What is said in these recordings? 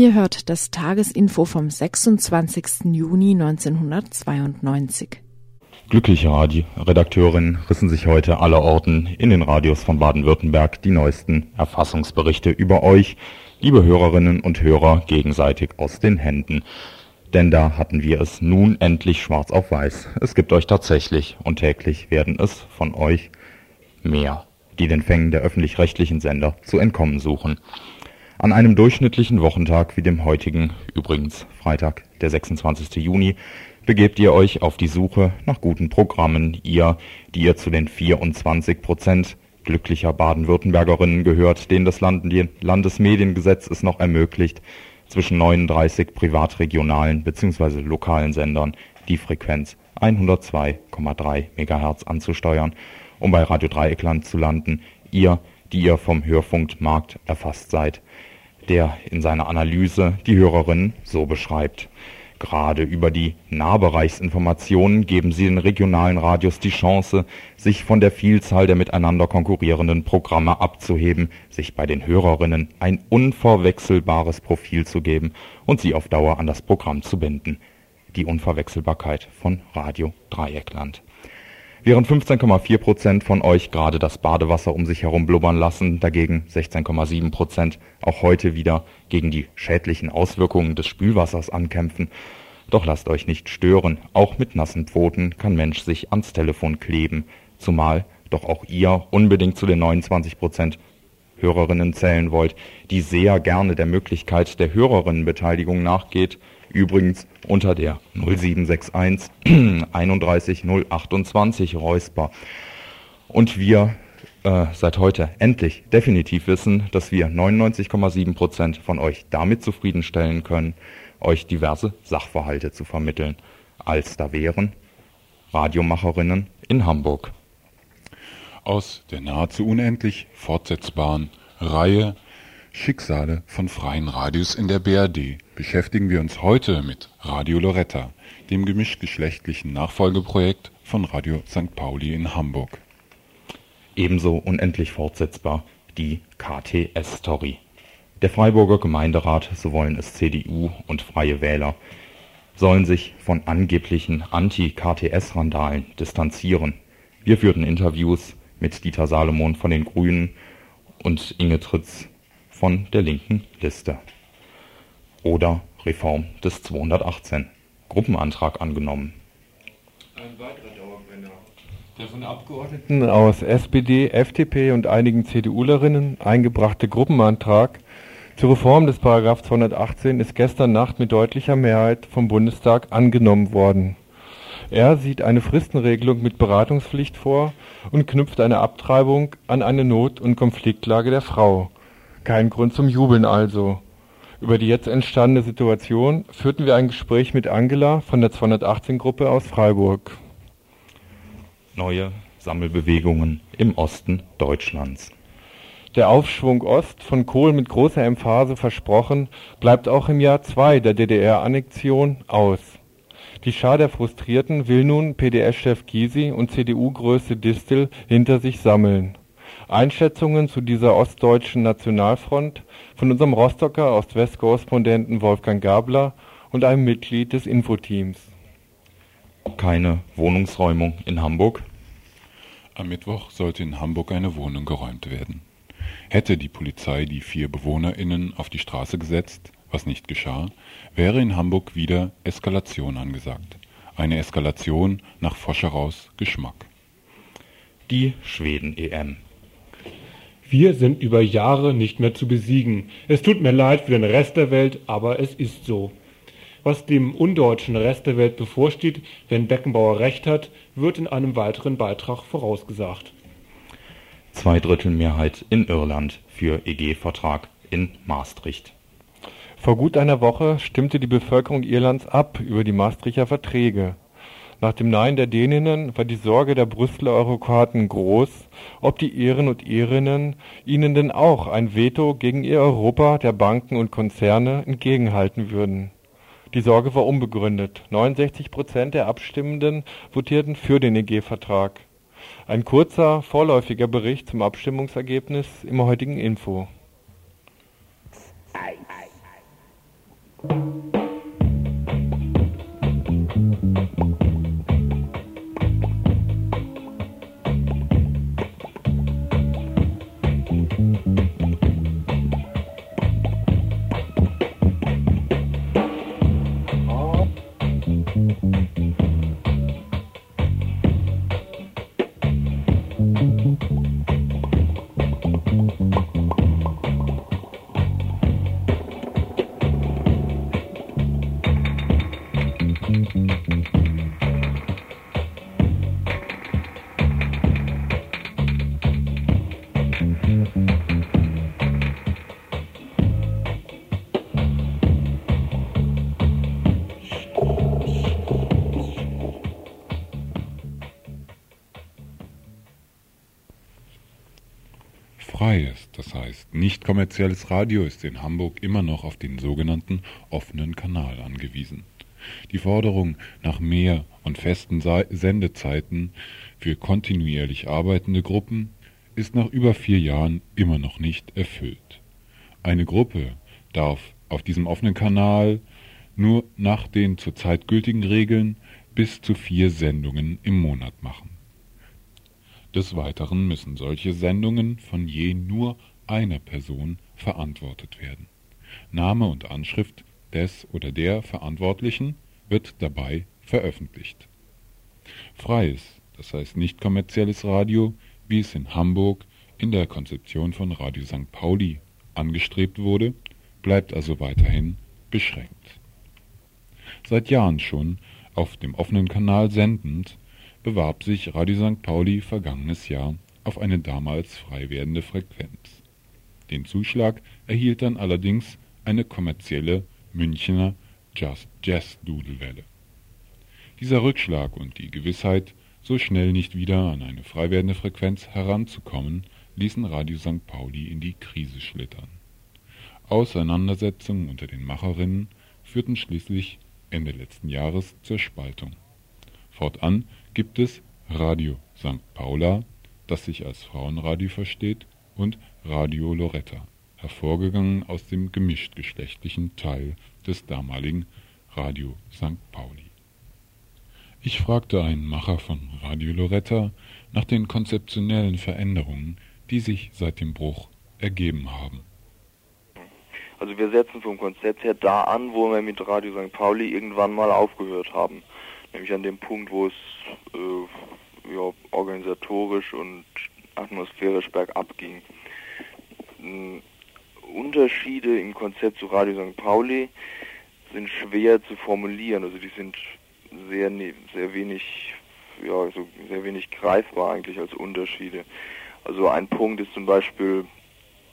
Ihr hört das Tagesinfo vom 26. Juni 1992. Glückliche Radio Redakteurinnen rissen sich heute allerorten in den Radios von Baden-Württemberg die neuesten Erfassungsberichte über euch, liebe Hörerinnen und Hörer, gegenseitig aus den Händen. Denn da hatten wir es nun endlich schwarz auf weiß. Es gibt euch tatsächlich und täglich werden es von euch mehr, die den Fängen der öffentlich-rechtlichen Sender zu entkommen suchen. An einem durchschnittlichen Wochentag wie dem heutigen, übrigens Freitag, der 26. Juni, begebt ihr euch auf die Suche nach guten Programmen, ihr, die ihr zu den 24 Prozent glücklicher Baden-Württembergerinnen gehört, denen das Landesmediengesetz es noch ermöglicht, zwischen 39 privatregionalen bzw. lokalen Sendern die Frequenz 102,3 MHz anzusteuern, um bei Radio Dreieckland zu landen, ihr, die ihr vom Hörfunkmarkt erfasst seid, der in seiner Analyse die Hörerinnen so beschreibt. Gerade über die Nahbereichsinformationen geben sie den regionalen Radios die Chance, sich von der Vielzahl der miteinander konkurrierenden Programme abzuheben, sich bei den Hörerinnen ein unverwechselbares Profil zu geben und sie auf Dauer an das Programm zu binden. Die Unverwechselbarkeit von Radio Dreieckland. Während 15,4 Prozent von euch gerade das Badewasser um sich herum blubbern lassen, dagegen 16,7 Prozent auch heute wieder gegen die schädlichen Auswirkungen des Spülwassers ankämpfen. Doch lasst euch nicht stören, auch mit nassen Pfoten kann Mensch sich ans Telefon kleben, zumal doch auch ihr unbedingt zu den 29 Prozent Hörerinnen zählen wollt, die sehr gerne der Möglichkeit der Hörerinnenbeteiligung nachgeht, übrigens unter der 0761 31 028 Räusper. Und wir äh, seit heute endlich definitiv wissen, dass wir 99,7 Prozent von euch damit zufriedenstellen können, euch diverse Sachverhalte zu vermitteln, als da wären Radiomacherinnen in Hamburg. Aus der nahezu unendlich fortsetzbaren Reihe Schicksale von freien Radios in der BRD beschäftigen wir uns heute mit Radio Loretta, dem gemischtgeschlechtlichen Nachfolgeprojekt von Radio St. Pauli in Hamburg ebenso unendlich fortsetzbar die KTS-Story. Der Freiburger Gemeinderat, so wollen es CDU und Freie Wähler, sollen sich von angeblichen Anti-KTS-Randalen distanzieren. Wir führten Interviews mit Dieter Salomon von den Grünen und Inge Tritz von der linken Liste. Oder Reform des 218. Gruppenantrag angenommen. Ein weiterer der von Abgeordneten aus SPD, FDP und einigen CDUlerinnen eingebrachte Gruppenantrag zur Reform des § 218 ist gestern Nacht mit deutlicher Mehrheit vom Bundestag angenommen worden. Er sieht eine Fristenregelung mit Beratungspflicht vor und knüpft eine Abtreibung an eine Not- und Konfliktlage der Frau. Kein Grund zum Jubeln also. Über die jetzt entstandene Situation führten wir ein Gespräch mit Angela von der 218-Gruppe aus Freiburg neue Sammelbewegungen im Osten Deutschlands. Der Aufschwung Ost, von Kohl mit großer Emphase versprochen, bleibt auch im Jahr 2 der DDR-Annexion aus. Die Schar der Frustrierten will nun PDS-Chef Gysi und CDU-Größe Distel hinter sich sammeln. Einschätzungen zu dieser ostdeutschen Nationalfront von unserem Rostocker Ost-West-Korrespondenten Wolfgang Gabler und einem Mitglied des Infoteams. Keine Wohnungsräumung in Hamburg? Am Mittwoch sollte in Hamburg eine Wohnung geräumt werden. Hätte die Polizei die vier BewohnerInnen auf die Straße gesetzt, was nicht geschah, wäre in Hamburg wieder Eskalation angesagt. Eine Eskalation nach Foscheraus Geschmack. Die Schweden-EM. Wir sind über Jahre nicht mehr zu besiegen. Es tut mir leid für den Rest der Welt, aber es ist so. Was dem undeutschen Rest der Welt bevorsteht, wenn Beckenbauer recht hat, wird in einem weiteren Beitrag vorausgesagt. Zweidrittelmehrheit in Irland für EG-Vertrag in Maastricht. Vor gut einer Woche stimmte die Bevölkerung Irlands ab über die Maastrichter Verträge. Nach dem Nein der Däninnen war die Sorge der Brüsseler Eurokraten groß, ob die Iren und Irinnen ihnen denn auch ein Veto gegen ihr Europa der Banken und Konzerne entgegenhalten würden. Die Sorge war unbegründet. 69 Prozent der Abstimmenden votierten für den EG-Vertrag. Ein kurzer, vorläufiger Bericht zum Abstimmungsergebnis im heutigen Info. Freies, kommerzielles Radio ist in Hamburg immer noch auf den sogenannten offenen Kanal angewiesen. Die Forderung nach mehr und festen Sendezeiten für kontinuierlich arbeitende Gruppen ist nach über vier Jahren immer noch nicht erfüllt. Eine Gruppe darf auf diesem offenen Kanal nur nach den zurzeit gültigen Regeln bis zu vier Sendungen im Monat machen. Des Weiteren müssen solche Sendungen von je nur einer Person verantwortet werden. Name und Anschrift des oder der Verantwortlichen wird dabei veröffentlicht. Freies, das heißt nicht kommerzielles Radio, wie es in Hamburg in der Konzeption von Radio St. Pauli angestrebt wurde, bleibt also weiterhin beschränkt. Seit Jahren schon auf dem offenen Kanal sendend, bewarb sich Radio St. Pauli vergangenes Jahr auf eine damals frei werdende Frequenz. Den Zuschlag erhielt dann allerdings eine kommerzielle Münchener Just Jazz Dudelwelle. Dieser Rückschlag und die Gewissheit, so schnell nicht wieder an eine frei werdende Frequenz heranzukommen, ließen Radio St. Pauli in die Krise schlittern. Auseinandersetzungen unter den Macherinnen führten schließlich Ende letzten Jahres zur Spaltung. Fortan gibt es Radio St. Paula, das sich als Frauenradio versteht, und Radio Loretta, hervorgegangen aus dem gemischtgeschlechtlichen Teil des damaligen Radio St. Pauli. Ich fragte einen Macher von Radio Loretta nach den konzeptionellen Veränderungen, die sich seit dem Bruch ergeben haben. Also wir setzen vom Konzept her da an, wo wir mit Radio St. Pauli irgendwann mal aufgehört haben. Nämlich an dem Punkt, wo es äh, ja, organisatorisch und atmosphärisch bergab ging. Unterschiede im Konzept zu Radio St. Pauli sind schwer zu formulieren. Also die sind sehr, ne, sehr wenig, ja, so sehr wenig greifbar eigentlich als Unterschiede. Also ein Punkt ist zum Beispiel,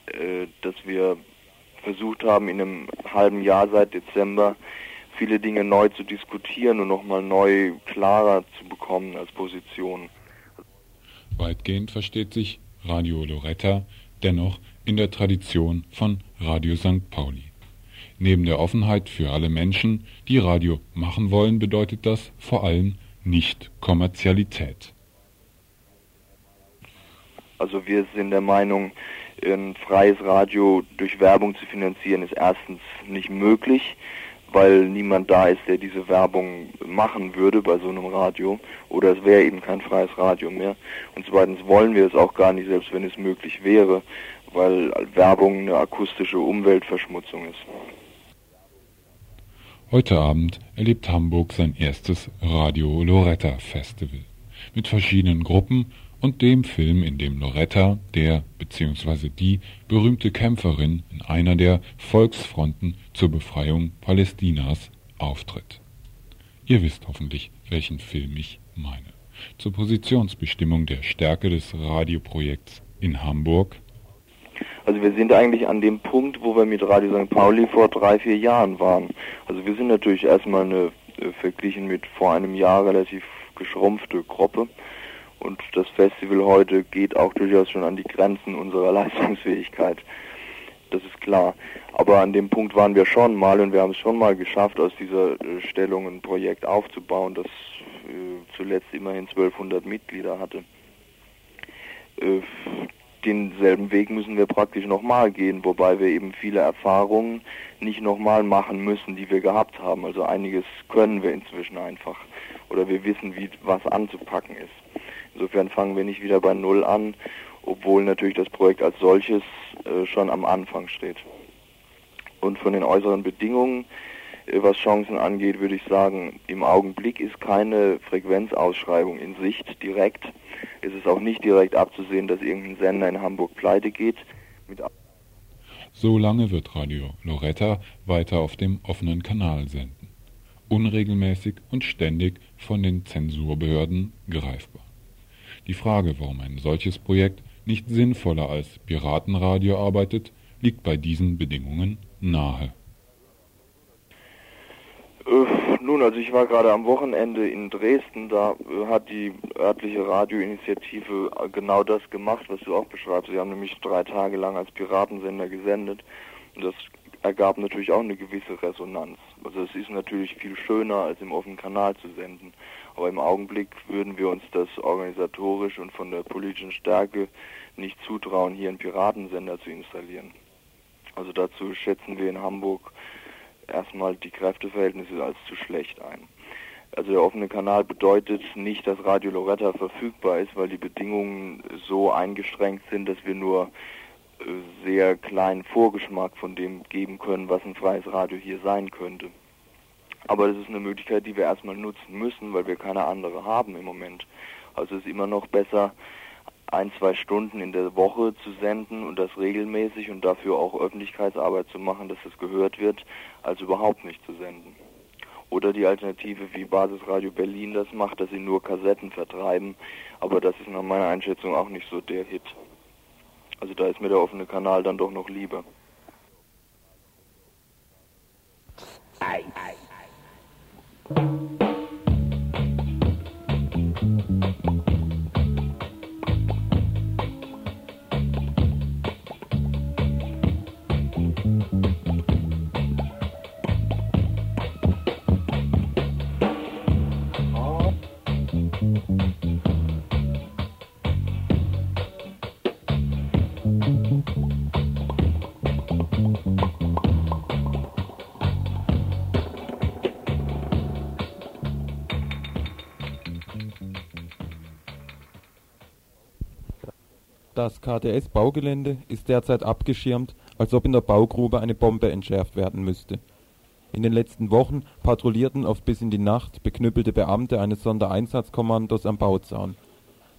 äh, dass wir versucht haben, in einem halben Jahr seit Dezember viele Dinge neu zu diskutieren und nochmal neu klarer zu bekommen als Position. Weitgehend versteht sich Radio Loretta dennoch in der Tradition von Radio St. Pauli. Neben der Offenheit für alle Menschen, die Radio machen wollen, bedeutet das vor allem nicht Kommerzialität. Also wir sind der Meinung, ein freies Radio durch Werbung zu finanzieren ist erstens nicht möglich, weil niemand da ist, der diese Werbung machen würde bei so einem Radio oder es wäre eben kein freies Radio mehr. Und zweitens wollen wir es auch gar nicht, selbst wenn es möglich wäre, weil Werbung eine akustische Umweltverschmutzung ist. Heute Abend erlebt Hamburg sein erstes Radio Loretta Festival mit verschiedenen Gruppen und dem Film, in dem Loretta, der bzw. die berühmte Kämpferin in einer der Volksfronten zur Befreiung Palästinas, auftritt. Ihr wisst hoffentlich, welchen Film ich meine. Zur Positionsbestimmung der Stärke des Radioprojekts in Hamburg. Also wir sind eigentlich an dem Punkt, wo wir mit Radio St. Pauli vor drei, vier Jahren waren. Also wir sind natürlich erstmal eine äh, verglichen mit vor einem Jahr relativ geschrumpfte Gruppe. Und das Festival heute geht auch durchaus schon an die Grenzen unserer Leistungsfähigkeit. Das ist klar. Aber an dem Punkt waren wir schon mal und wir haben es schon mal geschafft, aus dieser äh, Stellung ein Projekt aufzubauen, das äh, zuletzt immerhin 1200 Mitglieder hatte. Denselben Weg müssen wir praktisch nochmal gehen, wobei wir eben viele Erfahrungen nicht nochmal machen müssen, die wir gehabt haben. Also einiges können wir inzwischen einfach oder wir wissen, wie was anzupacken ist. Insofern fangen wir nicht wieder bei Null an, obwohl natürlich das Projekt als solches äh, schon am Anfang steht. Und von den äußeren Bedingungen, äh, was Chancen angeht, würde ich sagen, im Augenblick ist keine Frequenzausschreibung in Sicht direkt. Es ist auch nicht direkt abzusehen, dass irgendein Sender in Hamburg pleite geht. so lange wird Radio Loretta weiter auf dem offenen Kanal senden. Unregelmäßig und ständig von den Zensurbehörden greifbar. Die Frage, warum ein solches Projekt nicht sinnvoller als Piratenradio arbeitet, liegt bei diesen Bedingungen nahe? Äh, nun, also ich war gerade am Wochenende in Dresden, da äh, hat die örtliche Radioinitiative äh, genau das gemacht, was du auch beschreibst. Sie haben nämlich drei Tage lang als Piratensender gesendet und das ergab natürlich auch eine gewisse Resonanz. Also es ist natürlich viel schöner, als im offenen Kanal zu senden. Aber im Augenblick würden wir uns das organisatorisch und von der politischen Stärke nicht zutrauen, hier einen Piratensender zu installieren. Also dazu schätzen wir in Hamburg erstmal die Kräfteverhältnisse als zu schlecht ein. Also der offene Kanal bedeutet nicht, dass Radio Loretta verfügbar ist, weil die Bedingungen so eingeschränkt sind, dass wir nur äh, sehr kleinen Vorgeschmack von dem geben können, was ein freies Radio hier sein könnte. Aber das ist eine Möglichkeit, die wir erstmal nutzen müssen, weil wir keine andere haben im Moment. Also es ist immer noch besser, ein, zwei Stunden in der Woche zu senden und das regelmäßig und dafür auch Öffentlichkeitsarbeit zu machen, dass das gehört wird, als überhaupt nicht zu senden. Oder die Alternative, wie Basisradio Berlin das macht, dass sie nur Kassetten vertreiben, aber das ist nach meiner Einschätzung auch nicht so der Hit. Also da ist mir der offene Kanal dann doch noch lieber. Ei, ei, ei. Das KTS-Baugelände ist derzeit abgeschirmt, als ob in der Baugrube eine Bombe entschärft werden müsste. In den letzten Wochen patrouillierten oft bis in die Nacht beknüppelte Beamte eines Sondereinsatzkommandos am Bauzaun.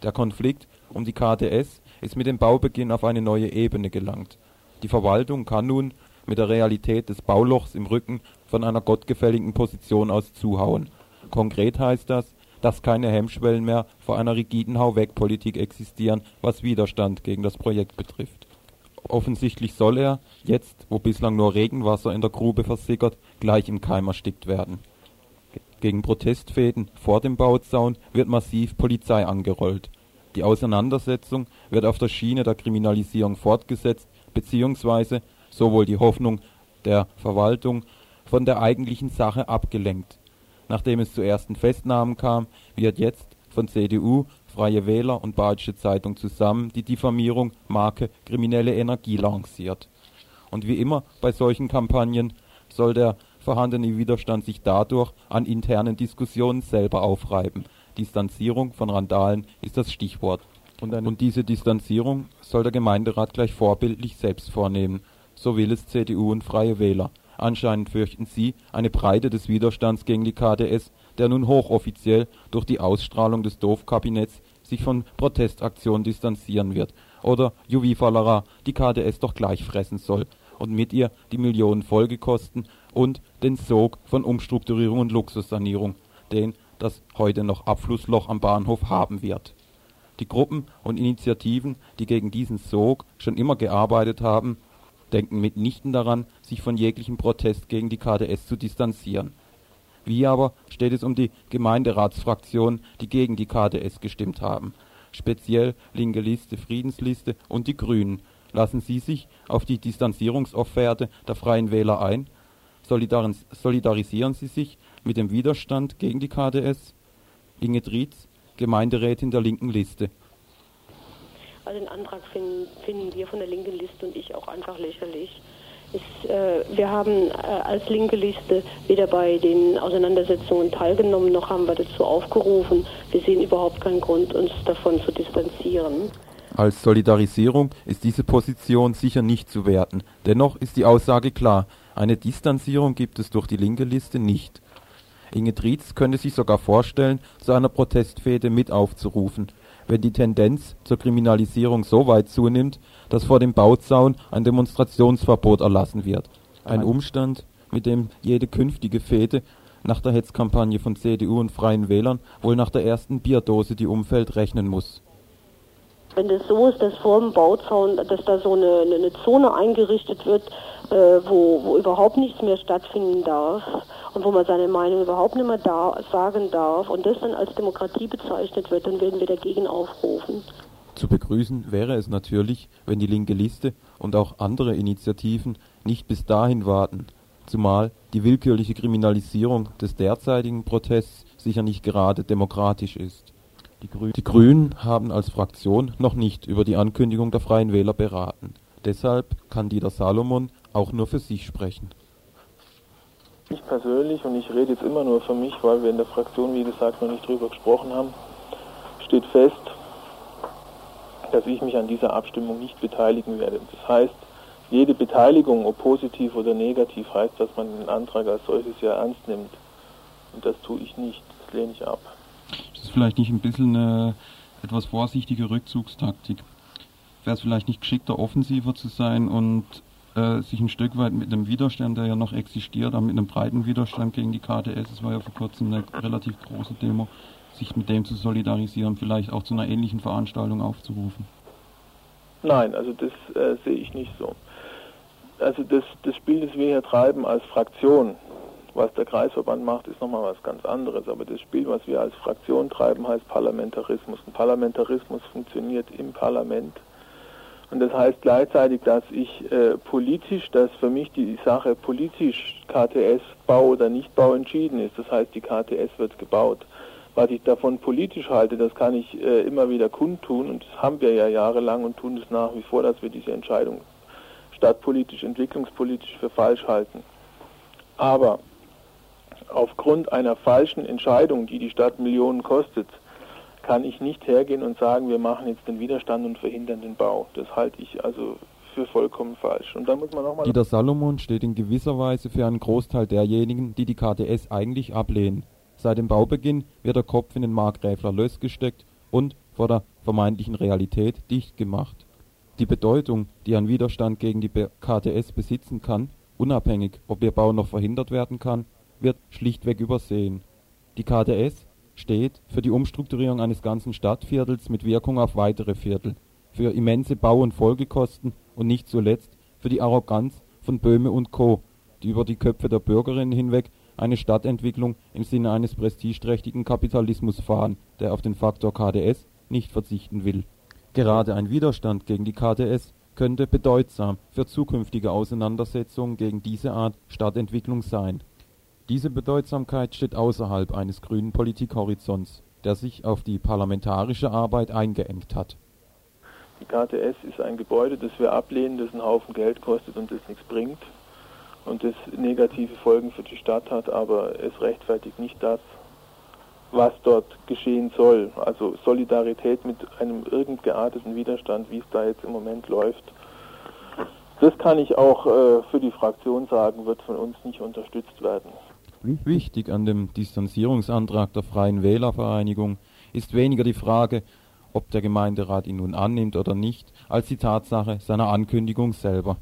Der Konflikt um die KTS ist mit dem Baubeginn auf eine neue Ebene gelangt. Die Verwaltung kann nun mit der Realität des Baulochs im Rücken von einer gottgefälligen Position aus zuhauen. Konkret heißt das dass keine Hemmschwellen mehr vor einer rigiden Hau-weg-Politik existieren, was Widerstand gegen das Projekt betrifft. Offensichtlich soll er, jetzt wo bislang nur Regenwasser in der Grube versickert, gleich im Keim erstickt werden. Gegen Protestfäden vor dem Bauzaun wird massiv Polizei angerollt. Die Auseinandersetzung wird auf der Schiene der Kriminalisierung fortgesetzt, beziehungsweise, so wohl die Hoffnung der Verwaltung, von der eigentlichen Sache abgelenkt Nachdem es zu ersten Festnahmen kam, wird jetzt von CDU, Freie Wähler und Badische Zeitung zusammen die Diffamierung Marke kriminelle Energie lanciert. Und wie immer bei solchen Kampagnen soll der vorhandene Widerstand sich dadurch an internen Diskussionen selber aufreiben. Distanzierung von Randalen ist das Stichwort. Und, und diese Distanzierung soll der Gemeinderat gleich vorbildlich selbst vornehmen. So will es CDU und Freie Wähler. Anscheinend fürchten sie eine Breite des Widerstands gegen die KdS, der nun hochoffiziell durch die Ausstrahlung des Doofkabinetts sich von Protestaktionen distanzieren wird. Oder Juvifalara die KdS doch gleich fressen soll und mit ihr die Millionen Folgekosten und den Sog von Umstrukturierung und Luxussanierung, den das heute noch Abflussloch am Bahnhof haben wird. Die Gruppen und Initiativen, die gegen diesen Sog schon immer gearbeitet haben, denken mitnichten daran, sich von jeglichem Protest gegen die KdS zu distanzieren. Wie aber steht es um die Gemeinderatsfraktionen, die gegen die KdS gestimmt haben? Speziell Linke Liste, Friedensliste und die Grünen. Lassen Sie sich auf die Distanzierungsofferte der Freien Wähler ein? Solidaris solidarisieren Sie sich mit dem Widerstand gegen die KdS? Inge Drietz, Gemeinderätin der linken Liste. Also den Antrag finden, finden wir von der linken Liste und ich auch einfach lächerlich. Ist, äh, wir haben äh, als linke Liste weder bei den Auseinandersetzungen teilgenommen, noch haben wir dazu aufgerufen. Wir sehen überhaupt keinen Grund, uns davon zu distanzieren. Als Solidarisierung ist diese Position sicher nicht zu werten. Dennoch ist die Aussage klar, eine Distanzierung gibt es durch die linke Liste nicht. Inge Trietz könnte sich sogar vorstellen, zu einer Protestfehde mit aufzurufen, wenn die Tendenz zur Kriminalisierung so weit zunimmt, dass vor dem Bauzaun ein Demonstrationsverbot erlassen wird. Ein Umstand, mit dem jede künftige Fehde nach der Hetzkampagne von CDU und Freien Wählern wohl nach der ersten Bierdose die Umfeld rechnen muss. Wenn das so ist, dass vor dem Bauzaun, dass da so eine, eine Zone eingerichtet wird, äh, wo, wo überhaupt nichts mehr stattfinden darf und wo man seine Meinung überhaupt nicht mehr da, sagen darf und das dann als Demokratie bezeichnet wird, dann werden wir dagegen aufrufen. Zu begrüßen wäre es natürlich, wenn die linke Liste und auch andere Initiativen nicht bis dahin warten, zumal die willkürliche Kriminalisierung des derzeitigen Protests sicher nicht gerade demokratisch ist. Die, Grü die Grünen haben als Fraktion noch nicht über die Ankündigung der Freien Wähler beraten. Deshalb kann Dieter Salomon auch nur für sich sprechen. Ich persönlich, und ich rede jetzt immer nur für mich, weil wir in der Fraktion, wie gesagt, noch nicht drüber gesprochen haben, steht fest, dass ich mich an dieser Abstimmung nicht beteiligen werde. Das heißt, jede Beteiligung, ob positiv oder negativ, heißt, dass man den Antrag als solches ja ernst nimmt. Und das tue ich nicht, das lehne ich ab. Das ist vielleicht nicht ein bisschen eine etwas vorsichtige Rückzugstaktik. Wäre es vielleicht nicht geschickter, offensiver zu sein und äh, sich ein Stück weit mit einem Widerstand, der ja noch existiert, aber mit einem breiten Widerstand gegen die KTS, es war ja vor kurzem eine relativ große Demo, sich mit dem zu solidarisieren, vielleicht auch zu einer ähnlichen Veranstaltung aufzurufen? Nein, also das äh, sehe ich nicht so. Also das, das Spiel, das wir hier treiben als Fraktion, was der Kreisverband macht, ist nochmal was ganz anderes. Aber das Spiel, was wir als Fraktion treiben, heißt Parlamentarismus. Und Parlamentarismus funktioniert im Parlament und das heißt gleichzeitig, dass ich äh, politisch, dass für mich die Sache politisch KTS Bau oder Nichtbau entschieden ist. Das heißt, die KTS wird gebaut. Was ich davon politisch halte, das kann ich äh, immer wieder kundtun und das haben wir ja jahrelang und tun es nach wie vor, dass wir diese Entscheidung stadtpolitisch, entwicklungspolitisch für falsch halten. Aber aufgrund einer falschen Entscheidung, die die Stadt Millionen kostet, kann ich nicht hergehen und sagen, wir machen jetzt den Widerstand und verhindern den Bau. Das halte ich also für vollkommen falsch. Und dann muss man nochmal. Dieter Salomon steht in gewisser Weise für einen Großteil derjenigen, die die KTS eigentlich ablehnen. Seit dem Baubeginn wird der Kopf in den Markgräfler Löss gesteckt und vor der vermeintlichen Realität dicht gemacht. Die Bedeutung, die ein Widerstand gegen die KTS besitzen kann, unabhängig, ob ihr Bau noch verhindert werden kann, wird schlichtweg übersehen. Die KTS steht für die Umstrukturierung eines ganzen Stadtviertels mit Wirkung auf weitere Viertel, für immense Bau und Folgekosten und nicht zuletzt für die Arroganz von Böhme und Co., die über die Köpfe der Bürgerinnen hinweg eine Stadtentwicklung im Sinne eines prestigeträchtigen Kapitalismus fahren, der auf den Faktor KdS nicht verzichten will. Gerade ein Widerstand gegen die KdS könnte bedeutsam für zukünftige Auseinandersetzungen gegen diese Art Stadtentwicklung sein diese Bedeutsamkeit steht außerhalb eines grünen Politikhorizonts, der sich auf die parlamentarische Arbeit eingeengt hat. Die KTS ist ein Gebäude, das wir ablehnen, das einen Haufen Geld kostet und das nichts bringt und das negative Folgen für die Stadt hat, aber es rechtfertigt nicht das, was dort geschehen soll. Also Solidarität mit einem irgend gearteten Widerstand, wie es da jetzt im Moment läuft. Das kann ich auch äh, für die Fraktion sagen, wird von uns nicht unterstützt werden. Wichtig an dem Distanzierungsantrag der Freien Wählervereinigung ist weniger die Frage, ob der Gemeinderat ihn nun annimmt oder nicht, als die Tatsache seiner Ankündigung selber.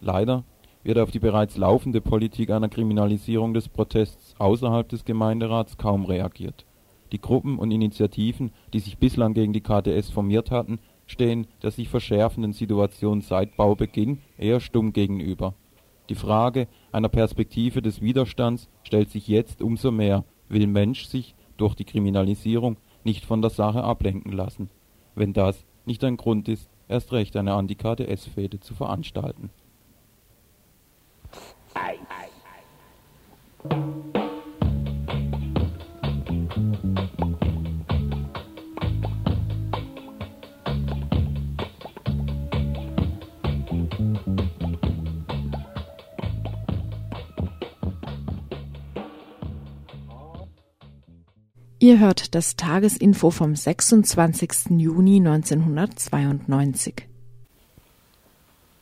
Leider wird auf die bereits laufende Politik einer Kriminalisierung des Protests außerhalb des Gemeinderats kaum reagiert. Die Gruppen und Initiativen, die sich bislang gegen die KTS formiert hatten, stehen der sich verschärfenden Situation seit Baubeginn eher stumm gegenüber. Die Frage einer Perspektive des Widerstands stellt sich jetzt umso mehr, will Mensch sich durch die Kriminalisierung nicht von der Sache ablenken lassen, wenn das nicht ein Grund ist, erst recht eine Anti-KTS-Fehde zu veranstalten. Ihr hört das Tagesinfo vom 26. Juni 1992.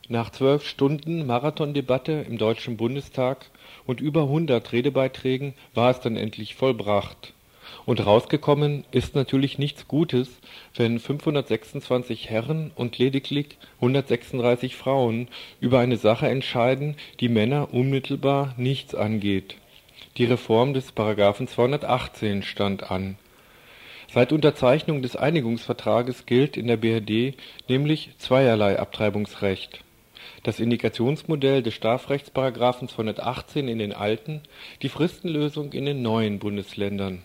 Nach zwölf Stunden Marathondebatte im Deutschen Bundestag und über 100 Redebeiträgen war es dann endlich vollbracht. Und rausgekommen ist natürlich nichts Gutes, wenn 526 Herren und lediglich 136 Frauen über eine Sache entscheiden, die Männer unmittelbar nichts angeht. Die Reform des Paragraphen 218 stand an. Seit Unterzeichnung des Einigungsvertrages gilt in der BRD nämlich zweierlei Abtreibungsrecht. Das Indikationsmodell des Strafrechtsparagraphen 218 in den alten, die Fristenlösung in den neuen Bundesländern.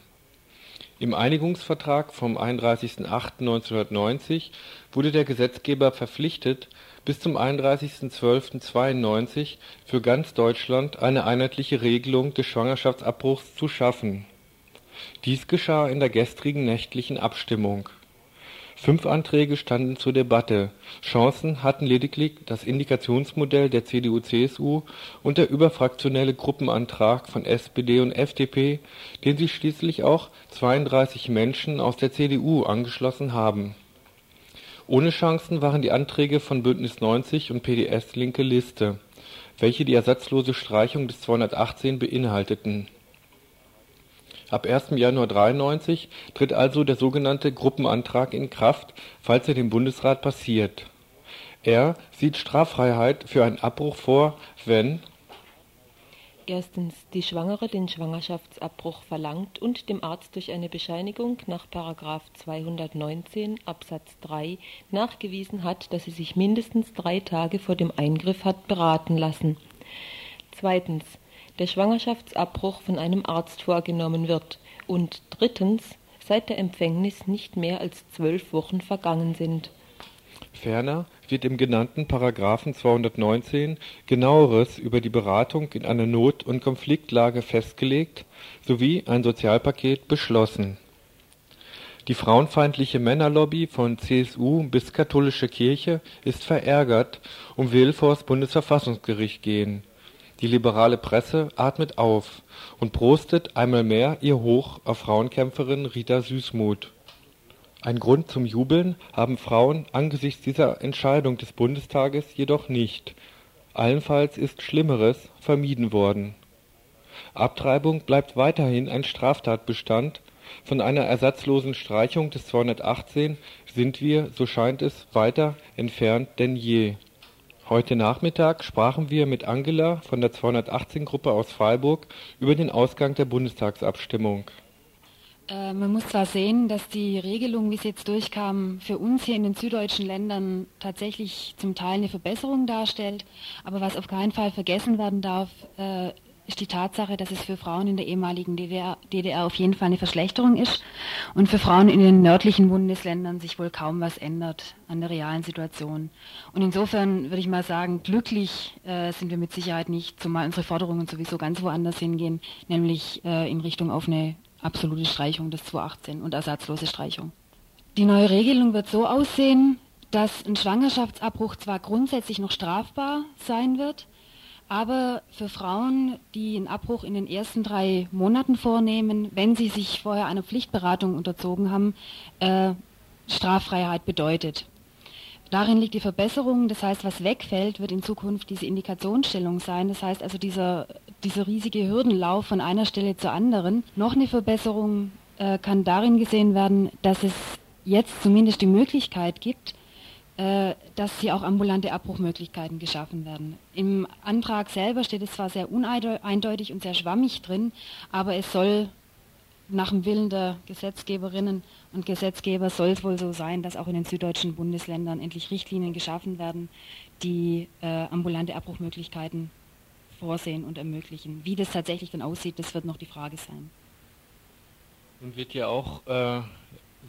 Im Einigungsvertrag vom 31.08.1990 wurde der Gesetzgeber verpflichtet bis zum 31.12.92 für ganz Deutschland eine einheitliche Regelung des Schwangerschaftsabbruchs zu schaffen. Dies geschah in der gestrigen nächtlichen Abstimmung. Fünf Anträge standen zur Debatte, Chancen hatten lediglich das Indikationsmodell der CDU/CSU und der überfraktionelle Gruppenantrag von SPD und FDP, den sich schließlich auch 32 Menschen aus der CDU angeschlossen haben ohne Chancen waren die Anträge von Bündnis 90 und PDS Linke Liste, welche die ersatzlose Streichung des 218 beinhalteten. Ab 1. Januar 93 tritt also der sogenannte Gruppenantrag in Kraft, falls er dem Bundesrat passiert. Er sieht Straffreiheit für einen Abbruch vor, wenn erstens die Schwangere den Schwangerschaftsabbruch verlangt und dem Arzt durch eine Bescheinigung nach 219 Absatz 3 nachgewiesen hat, dass sie sich mindestens drei Tage vor dem Eingriff hat beraten lassen. Zweitens der Schwangerschaftsabbruch von einem Arzt vorgenommen wird und drittens seit der Empfängnis nicht mehr als zwölf Wochen vergangen sind. Ferner wird im genannten § 219 Genaueres über die Beratung in einer Not und Konfliktlage festgelegt sowie ein Sozialpaket beschlossen. Die frauenfeindliche Männerlobby von CSU bis katholische Kirche ist verärgert und will vors Bundesverfassungsgericht gehen. Die liberale Presse atmet auf und prostet einmal mehr ihr Hoch auf Frauenkämpferin Rita Süßmuth ein Grund zum Jubeln haben Frauen angesichts dieser Entscheidung des Bundestages jedoch nicht, allenfalls ist Schlimmeres vermieden worden. Abtreibung bleibt weiterhin ein Straftatbestand, von einer ersatzlosen Streichung des 218 sind wir, so scheint es, weiter entfernt denn je. Heute Nachmittag sprachen wir mit Angela von der 218-Gruppe aus Freiburg über den Ausgang der Bundestagsabstimmung äh, man muss zwar sehen, dass die Regelung, wie sie jetzt durchkam, für uns hier in den süddeutschen Ländern tatsächlich zum Teil eine Verbesserung darstellt, aber was auf keinen Fall vergessen werden darf, äh, ist die Tatsache, dass es für Frauen in der ehemaligen DDR, DDR, auf jeden Fall eine Verschlechterung ist und für Frauen in den nördlichen Bundesländern sich wohl kaum was ändert an der realen Situation. Und insofern würde ich mal sagen, glücklich äh, sind wir mit Sicherheit nicht, zumal unsere Forderungen sowieso ganz woanders hingehen, nämlich äh, in Richtung auf eine absolute Streichung des 218 und ersatzlose Streichung. Die neue Regelung wird so aussehen, dass ein Schwangerschaftsabbruch zwar grundsätzlich noch strafbar sein wird, aber für Frauen, die einen Abbruch in den ersten drei Monaten vornehmen, wenn sie sich vorher einer Pflichtberatung unterzogen haben, äh, Straffreiheit bedeutet. Darin liegt die Verbesserung. Das heißt, was wegfällt, wird in Zukunft diese Indikationsstellung sein. Das heißt also dieser, dieser riesige Hürdenlauf von einer Stelle zur anderen. Noch eine Verbesserung äh, kann darin gesehen werden, dass es jetzt zumindest die Möglichkeit gibt, äh, dass hier auch ambulante Abbruchmöglichkeiten geschaffen werden. Im Antrag selber steht es zwar sehr uneindeutig und sehr schwammig drin, aber es soll nach dem Willen der Gesetzgeberinnen und Gesetzgeber soll es wohl so sein, dass auch in den süddeutschen Bundesländern endlich Richtlinien geschaffen werden, die äh, ambulante Abbruchmöglichkeiten vorsehen und ermöglichen. Wie das tatsächlich dann aussieht, das wird noch die Frage sein. Und wird ja auch äh,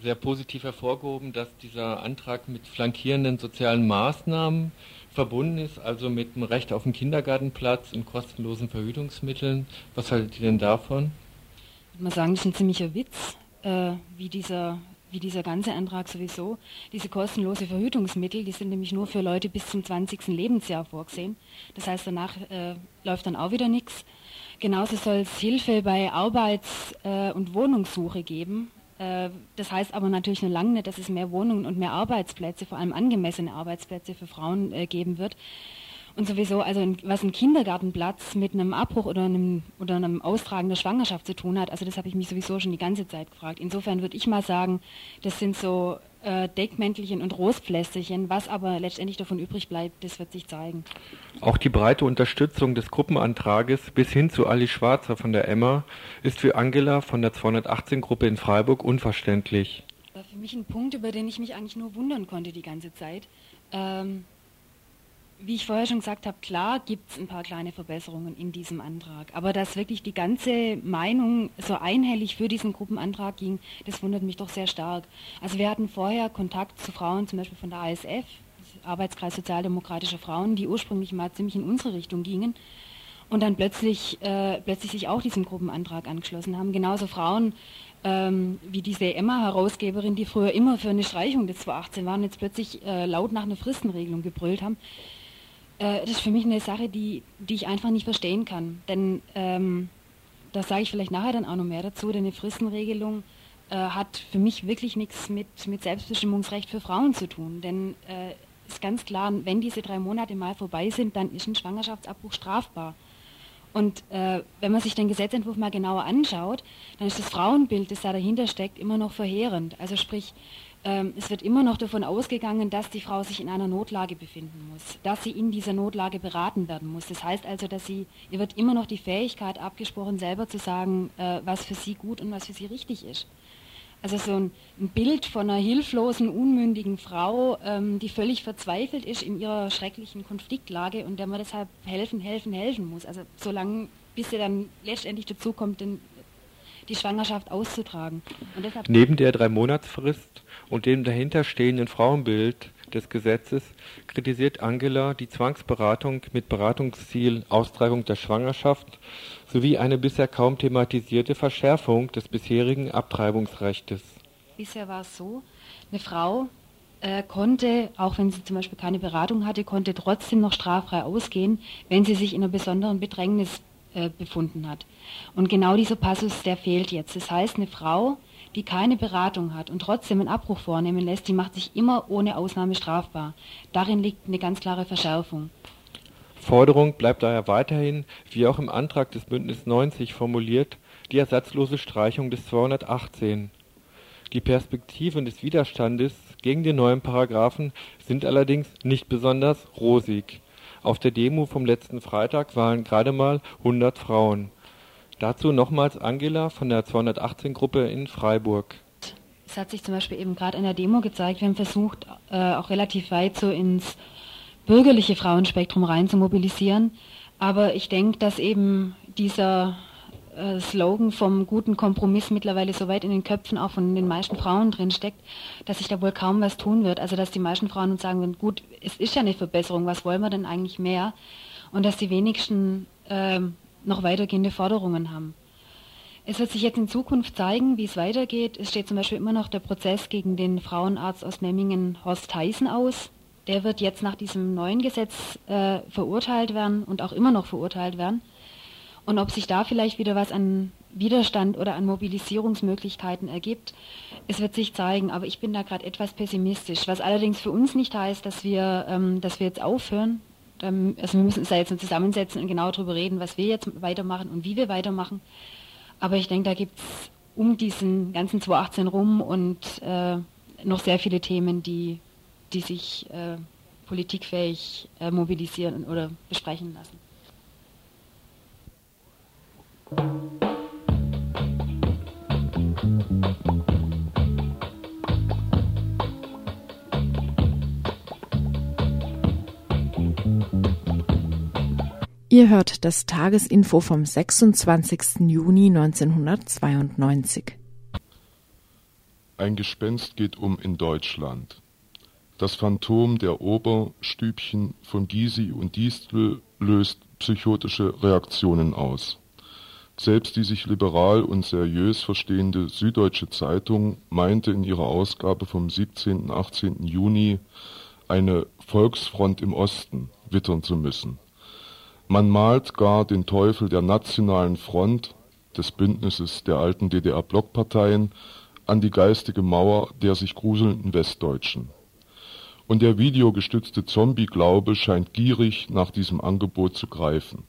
sehr positiv hervorgehoben, dass dieser Antrag mit flankierenden sozialen Maßnahmen verbunden ist, also mit dem Recht auf einen Kindergartenplatz und kostenlosen Verhütungsmitteln. Was haltet ihr denn davon? Ich würde mal sagen, das ist ein ziemlicher Witz, äh, wie, dieser, wie dieser ganze Antrag sowieso. Diese kostenlose Verhütungsmittel, die sind nämlich nur für Leute bis zum 20. Lebensjahr vorgesehen. Das heißt, danach äh, läuft dann auch wieder nichts. Genauso soll es Hilfe bei Arbeits- äh, und Wohnungssuche geben. Äh, das heißt aber natürlich noch lange nicht, dass es mehr Wohnungen und mehr Arbeitsplätze, vor allem angemessene Arbeitsplätze für Frauen äh, geben wird. Und sowieso, also was ein Kindergartenplatz mit einem Abbruch oder einem, oder einem Austragen der Schwangerschaft zu tun hat, also das habe ich mich sowieso schon die ganze Zeit gefragt. Insofern würde ich mal sagen, das sind so äh, Deckmäntelchen und Rostpflästerchen. Was aber letztendlich davon übrig bleibt, das wird sich zeigen. Auch die breite Unterstützung des Gruppenantrages bis hin zu Ali Schwarzer von der Emma ist für Angela von der 218-Gruppe in Freiburg unverständlich. War für mich ein Punkt, über den ich mich eigentlich nur wundern konnte die ganze Zeit. Ähm, wie ich vorher schon gesagt habe, klar gibt es ein paar kleine Verbesserungen in diesem Antrag. Aber dass wirklich die ganze Meinung so einhellig für diesen Gruppenantrag ging, das wundert mich doch sehr stark. Also wir hatten vorher Kontakt zu Frauen, zum Beispiel von der ASF, Arbeitskreis Sozialdemokratische Frauen, die ursprünglich mal ziemlich in unsere Richtung gingen und dann plötzlich, äh, plötzlich sich auch diesem Gruppenantrag angeschlossen haben. Genauso Frauen ähm, wie diese Emma-Herausgeberin, die früher immer für eine Streichung des 2018 waren, jetzt plötzlich äh, laut nach einer Fristenregelung gebrüllt haben. Äh, das ist für mich eine Sache, die, die ich einfach nicht verstehen kann. Denn ähm, da sage ich vielleicht nachher dann auch noch mehr dazu, denn eine Fristenregelung äh, hat für mich wirklich nichts mit, mit Selbstbestimmungsrecht für Frauen zu tun. Denn äh, ist ganz klar, wenn diese drei Monate mal vorbei sind, dann ist ein Schwangerschaftsabbruch strafbar. Und äh, wenn man sich den Gesetzentwurf mal genauer anschaut, dann ist das Frauenbild, das da dahinter steckt, immer noch verheerend. Also sprich, es wird immer noch davon ausgegangen, dass die Frau sich in einer Notlage befinden muss, dass sie in dieser Notlage beraten werden muss. Das heißt also, dass sie, ihr wird immer noch die Fähigkeit abgesprochen, selber zu sagen, äh, was für sie gut und was für sie richtig ist. Also so ein, ein Bild von einer hilflosen, unmündigen Frau, ähm, die völlig verzweifelt ist in ihrer schrecklichen Konfliktlage und der man deshalb helfen, helfen, helfen muss. Also solange, bis sie dann letztendlich dazu kommt, den, die Schwangerschaft auszutragen. Neben der Drei-Monatsfrist und dem dahinterstehenden Frauenbild des Gesetzes kritisiert Angela die Zwangsberatung mit Beratungsziel Austreibung der Schwangerschaft sowie eine bisher kaum thematisierte Verschärfung des bisherigen Abtreibungsrechtes. Bisher war es so, eine Frau äh, konnte, auch wenn sie zum Beispiel keine Beratung hatte, konnte trotzdem noch straffrei ausgehen, wenn sie sich in einer besonderen Bedrängnis äh, befunden hat. Und genau dieser Passus, der fehlt jetzt. Das heißt, eine Frau, die keine Beratung hat und trotzdem einen Abbruch vornehmen lässt, die macht sich immer ohne Ausnahme strafbar. Darin liegt eine ganz klare Verschärfung. Forderung bleibt daher weiterhin, wie auch im Antrag des Bündnis 90 formuliert, die ersatzlose Streichung des 218. Die Perspektiven des Widerstandes gegen den neuen Paragraphen sind allerdings nicht besonders rosig. Auf der Demo vom letzten Freitag waren gerade mal 100 Frauen. Dazu nochmals Angela von der 218-Gruppe in Freiburg. Es hat sich zum Beispiel eben gerade in der Demo gezeigt, wir haben versucht, äh, auch relativ weit so ins bürgerliche Frauenspektrum rein zu mobilisieren. Aber ich denke, dass eben dieser äh, Slogan vom guten Kompromiss mittlerweile so weit in den Köpfen auch von den meisten Frauen drin steckt, dass sich da wohl kaum was tun wird. Also dass die meisten Frauen uns sagen würden, gut, es ist ja eine Verbesserung, was wollen wir denn eigentlich mehr? Und dass die wenigsten äh, noch weitergehende Forderungen haben. Es wird sich jetzt in Zukunft zeigen, wie es weitergeht. Es steht zum Beispiel immer noch der Prozess gegen den Frauenarzt aus Memmingen Horst Heißen aus. Der wird jetzt nach diesem neuen Gesetz äh, verurteilt werden und auch immer noch verurteilt werden. Und ob sich da vielleicht wieder was an Widerstand oder an Mobilisierungsmöglichkeiten ergibt, es wird sich zeigen. Aber ich bin da gerade etwas pessimistisch, was allerdings für uns nicht heißt, dass wir, ähm, dass wir jetzt aufhören, also wir müssen uns da jetzt zusammensetzen und genau darüber reden, was wir jetzt weitermachen und wie wir weitermachen. Aber ich denke, da gibt es um diesen ganzen 2018 rum und äh, noch sehr viele Themen, die, die sich äh, politikfähig äh, mobilisieren oder besprechen lassen. Ihr hört das Tagesinfo vom 26. Juni 1992. Ein Gespenst geht um in Deutschland. Das Phantom der Oberstübchen von Gysi und Distel löst psychotische Reaktionen aus. Selbst die sich liberal und seriös verstehende Süddeutsche Zeitung meinte in ihrer Ausgabe vom 17. 18. Juni eine Volksfront im Osten wittern zu müssen. Man malt gar den Teufel der Nationalen Front, des Bündnisses der alten DDR-Blockparteien, an die geistige Mauer der sich gruselnden Westdeutschen. Und der videogestützte Zombie-Glaube scheint gierig nach diesem Angebot zu greifen.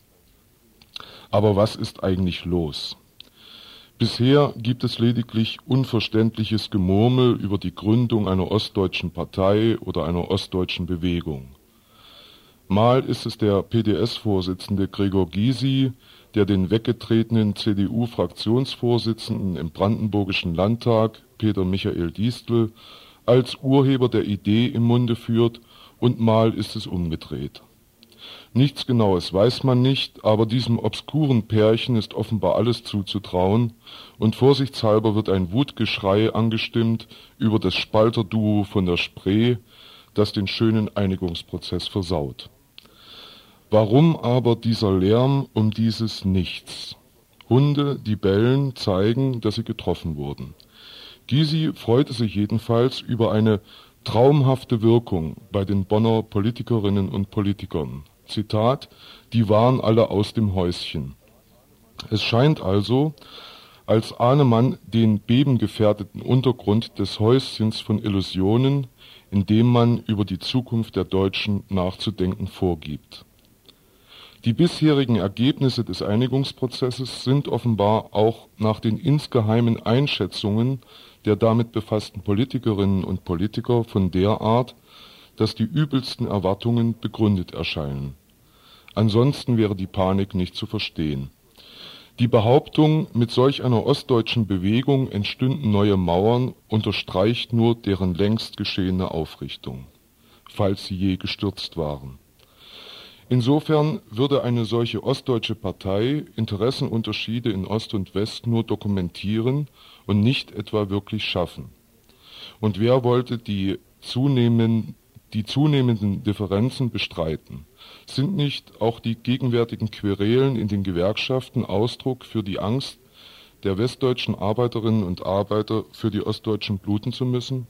Aber was ist eigentlich los? Bisher gibt es lediglich unverständliches Gemurmel über die Gründung einer ostdeutschen Partei oder einer ostdeutschen Bewegung. Mal ist es der PDS-Vorsitzende Gregor Gysi, der den weggetretenen CDU-Fraktionsvorsitzenden im Brandenburgischen Landtag, Peter Michael Distel, als Urheber der Idee im Munde führt, und mal ist es umgedreht. Nichts Genaues weiß man nicht, aber diesem obskuren Pärchen ist offenbar alles zuzutrauen, und vorsichtshalber wird ein Wutgeschrei angestimmt über das Spalterduo von der Spree, das den schönen Einigungsprozess versaut Warum aber dieser Lärm um dieses Nichts? Hunde, die bellen, zeigen, dass sie getroffen wurden. Gysi freute sich jedenfalls über eine traumhafte Wirkung bei den Bonner Politikerinnen und Politikern. Zitat, die waren alle aus dem Häuschen. Es scheint also, als ahne man den bebengefährdeten Untergrund des Häuschens von Illusionen, in dem man über die Zukunft der Deutschen nachzudenken vorgibt die bisherigen Ergebnisse des Einigungsprozesses sind offenbar auch nach den insgeheimen Einschätzungen der damit befassten Politikerinnen und Politiker von der Art, dass die übelsten Erwartungen begründet erscheinen. Ansonsten wäre die Panik nicht zu verstehen. Die Behauptung, mit solch einer ostdeutschen Bewegung entstünden neue Mauern, unterstreicht nur deren längst geschehene Aufrichtung, falls sie je gestürzt waren Insofern würde eine solche ostdeutsche Partei Interessenunterschiede in Ost und West nur dokumentieren und nicht etwa wirklich schaffen. Und wer wollte die zunehmenden Differenzen bestreiten? Sind nicht auch die gegenwärtigen Querelen in den Gewerkschaften Ausdruck für die Angst der westdeutschen Arbeiterinnen und Arbeiter, für die Ostdeutschen bluten zu müssen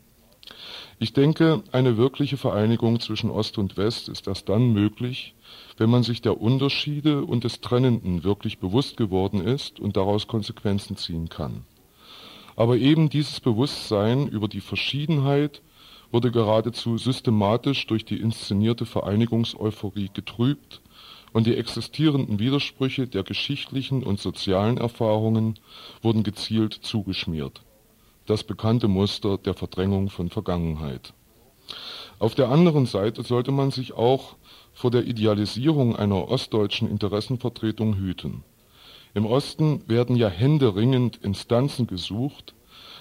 ich denke, eine wirkliche Vereinigung zwischen Ost und West ist erst dann möglich, wenn man sich der Unterschiede und des Trennenden wirklich bewusst geworden ist und daraus Konsequenzen ziehen kann. Aber eben dieses Bewusstsein über die Verschiedenheit wurde geradezu systematisch durch die inszenierte Vereinigungseuphorie getrübt und die existierenden Widersprüche der geschichtlichen und sozialen Erfahrungen wurden gezielt zugeschmiert das bekannte Muster der Verdrängung von Vergangenheit. Auf der anderen Seite sollte man sich auch vor der Idealisierung einer ostdeutschen Interessenvertretung hüten. Im Osten werden ja händeringend Instanzen gesucht,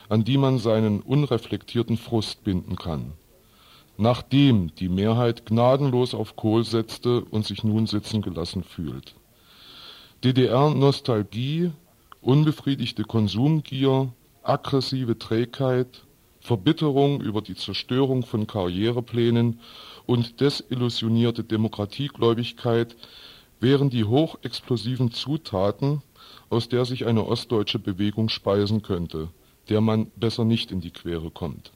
an die man seinen unreflektierten Frust binden kann. Nachdem die Mehrheit gnadenlos auf Kohl setzte und sich nun sitzen gelassen fühlt. DDR-Nostalgie, unbefriedigte Konsumgier, aggressive Trägheit, Verbitterung über die Zerstörung von Karriereplänen und desillusionierte Demokratiegläubigkeit wären die hochexplosiven Zutaten, aus der sich eine ostdeutsche Bewegung speisen könnte, der man besser nicht in die Quere kommt.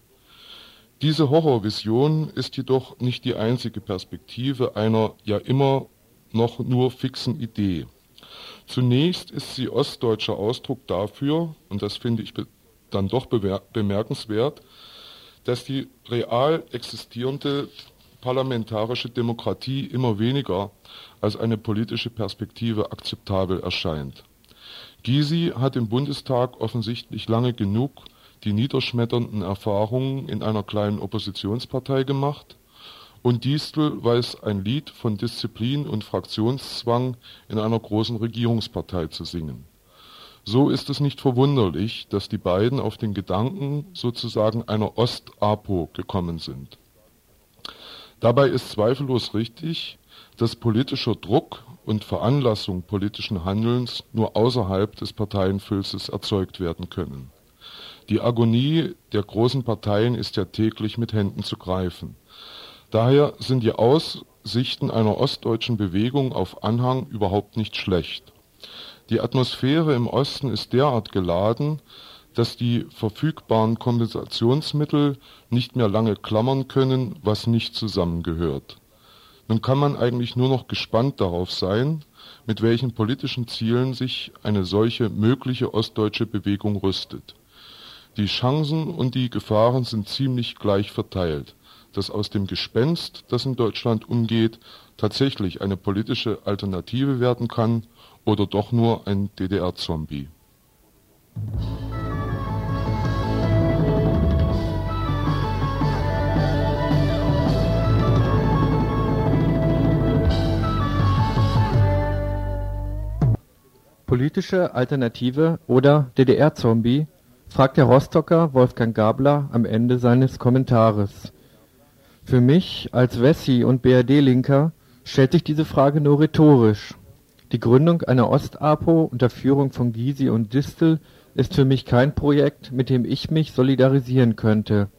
Diese Horrorvision ist jedoch nicht die einzige Perspektive einer ja immer noch nur fixen Idee. Zunächst ist sie ostdeutscher Ausdruck dafür, und das finde ich dann doch bemerkenswert, dass die real existierende parlamentarische Demokratie immer weniger als eine politische Perspektive akzeptabel erscheint. Gysi hat im Bundestag offensichtlich lange genug die niederschmetternden Erfahrungen in einer kleinen Oppositionspartei gemacht und Distel weiß ein Lied von Disziplin und Fraktionszwang in einer großen Regierungspartei zu singen. So ist es nicht verwunderlich, dass die beiden auf den Gedanken sozusagen einer Ost-APO gekommen sind. Dabei ist zweifellos richtig, dass politischer Druck und Veranlassung politischen Handelns nur außerhalb des Parteienfilzes erzeugt werden können. Die Agonie der großen Parteien ist ja täglich mit Händen zu greifen. Daher sind die Aussichten einer ostdeutschen Bewegung auf Anhang überhaupt nicht schlecht. Die Atmosphäre im Osten ist derart geladen, dass die verfügbaren Kompensationsmittel nicht mehr lange klammern können, was nicht zusammengehört. Nun kann man eigentlich nur noch gespannt darauf sein, mit welchen politischen Zielen sich eine solche mögliche ostdeutsche Bewegung rüstet. Die Chancen und die Gefahren sind ziemlich gleich verteilt dass aus dem Gespenst, das in Deutschland umgeht, tatsächlich eine politische Alternative werden kann oder doch nur ein DDR-Zombie. Politische Alternative oder DDR-Zombie? fragt der Rostocker Wolfgang Gabler am Ende seines Kommentares. Für mich als Wessi und BRD-Linker stellt sich diese Frage nur rhetorisch. Die Gründung einer Ostapo unter Führung von Gysi und Distel ist für mich kein Projekt, mit dem ich mich solidarisieren könnte.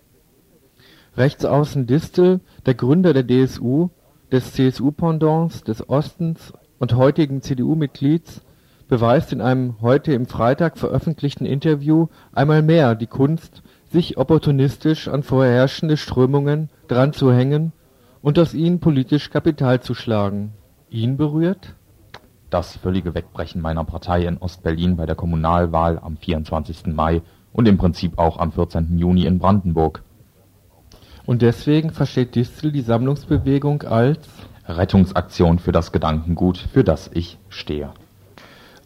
Rechtsaußen Distel, der Gründer der DSU, des CSU-Pendants des Ostens und heutigen CDU-Mitglieds, beweist in einem heute im Freitag veröffentlichten Interview einmal mehr die Kunst sich opportunistisch an vorherrschende Strömungen dranzuhängen und aus ihnen politisch Kapital zu schlagen. Ihn berührt? Das völlige Wegbrechen meiner Partei in Ostberlin bei der Kommunalwahl am 24. Mai und im Prinzip auch am 14. Juni in Brandenburg. Und deswegen versteht Distel die Sammlungsbewegung als Rettungsaktion für das Gedankengut, für das ich stehe.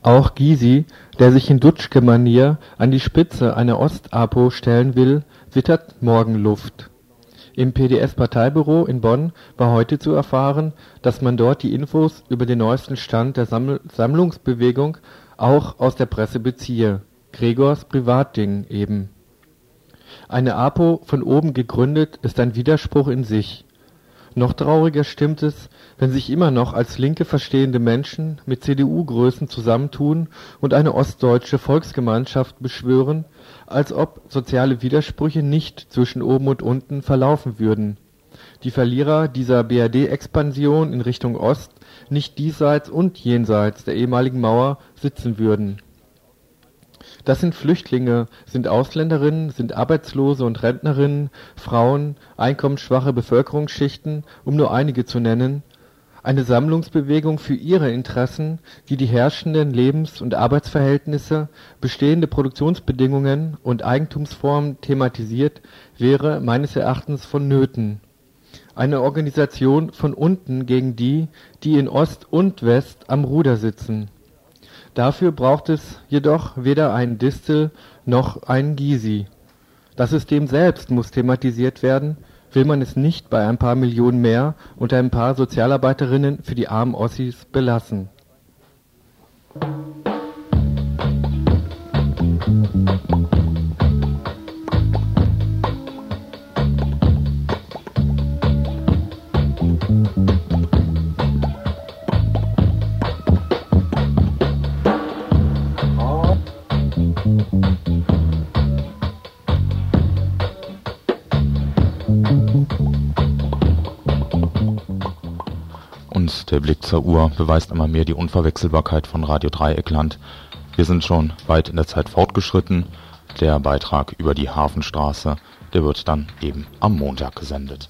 Auch Gysi, der sich in Dutschke-Manier an die Spitze einer Ost-APO stellen will, wittert Morgenluft. Im PDS-Parteibüro in Bonn war heute zu erfahren, dass man dort die Infos über den neuesten Stand der Sammlungsbewegung auch aus der Presse beziehe. Gregors Privatding eben. Eine APO von oben gegründet ist ein Widerspruch in sich noch trauriger stimmt es, wenn sich immer noch als Linke verstehende Menschen mit CDU-Größen zusammentun und eine ostdeutsche Volksgemeinschaft beschwören, als ob soziale Widersprüche nicht zwischen oben und unten verlaufen würden. Die Verlierer dieser BRD-Expansion in Richtung Ost nicht diesseits und jenseits der ehemaligen Mauer sitzen würden das sind Flüchtlinge, sind Ausländerinnen, sind Arbeitslose und Rentnerinnen, Frauen, einkommensschwache Bevölkerungsschichten, um nur einige zu nennen, eine Sammlungsbewegung für ihre Interessen, die die herrschenden Lebens und Arbeitsverhältnisse, bestehende Produktionsbedingungen und Eigentumsformen thematisiert, wäre meines Erachtens vonnöten. Eine Organisation von unten gegen die, die in Ost und West am Ruder sitzen Dafür braucht es jedoch weder einen Distel noch einen Gysi. Das System selbst muss thematisiert werden, will man es nicht bei ein paar Millionen mehr und ein paar Sozialarbeiterinnen für die armen Ossis belassen. Der Blick zur Uhr beweist einmal mehr die Unverwechselbarkeit von Radio Dreieckland. Wir sind schon weit in der Zeit fortgeschritten. Der Beitrag über die Hafenstraße, der wird dann eben am Montag gesendet.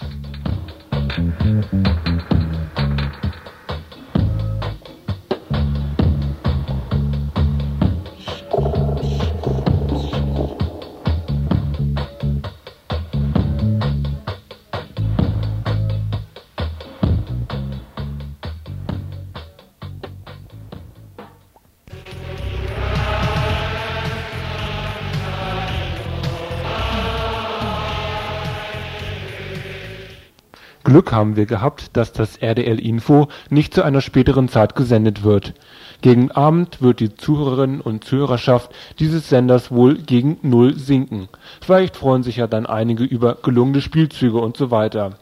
Glück haben wir gehabt, dass das RDL Info nicht zu einer späteren Zeit gesendet wird. Gegen Abend wird die Zuhörerinnen und Zuhörerschaft dieses Senders wohl gegen Null sinken. Vielleicht freuen sich ja dann einige über gelungene Spielzüge und so weiter.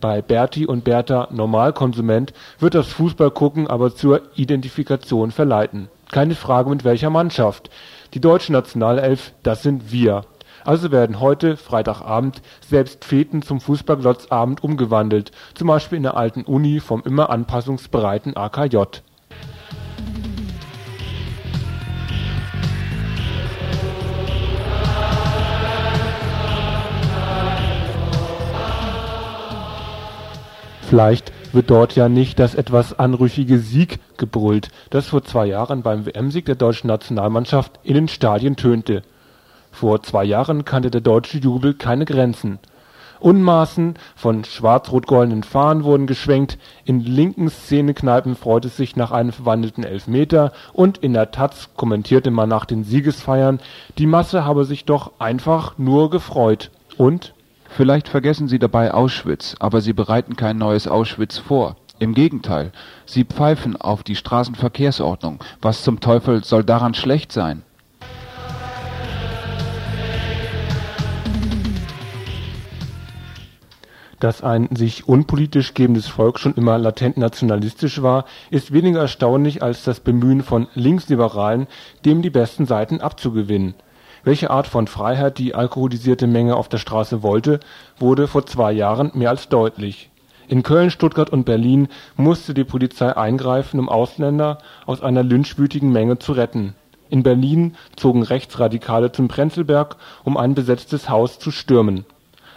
Bei Berti und Bertha Normalkonsument wird das Fußballgucken aber zur Identifikation verleiten. Keine Frage mit welcher Mannschaft. Die deutsche Nationalelf, das sind wir. Also werden heute, Freitagabend, selbst Feten zum Fußballglotzabend umgewandelt, zum Beispiel in der alten Uni vom immer anpassungsbereiten AKJ. Vielleicht wird dort ja nicht das etwas anrüchige Sieg gebrüllt, das vor zwei Jahren beim WM-Sieg der deutschen Nationalmannschaft in den Stadien tönte. Vor zwei Jahren kannte der deutsche Jubel keine Grenzen. Unmaßen von schwarz-rot-goldenen Fahnen wurden geschwenkt, in linken Szenekneipen freute es sich nach einem verwandelten Elfmeter und in der Taz kommentierte man nach den Siegesfeiern, die Masse habe sich doch einfach nur gefreut. Und Vielleicht vergessen Sie dabei Auschwitz, aber Sie bereiten kein neues Auschwitz vor. Im Gegenteil, Sie pfeifen auf die Straßenverkehrsordnung. Was zum Teufel soll daran schlecht sein? Dass ein sich unpolitisch gebendes Volk schon immer latent nationalistisch war, ist weniger erstaunlich als das Bemühen von Linksliberalen, dem die besten Seiten abzugewinnen welche Art von Freiheit die alkoholisierte Menge auf der Straße wollte, wurde vor zwei Jahren mehr als deutlich. In Köln, Stuttgart und Berlin musste die Polizei eingreifen, um Ausländer aus einer lynchwütigen Menge zu retten. In Berlin zogen Rechtsradikale zum Prenzlberg, um ein besetztes Haus zu stürmen.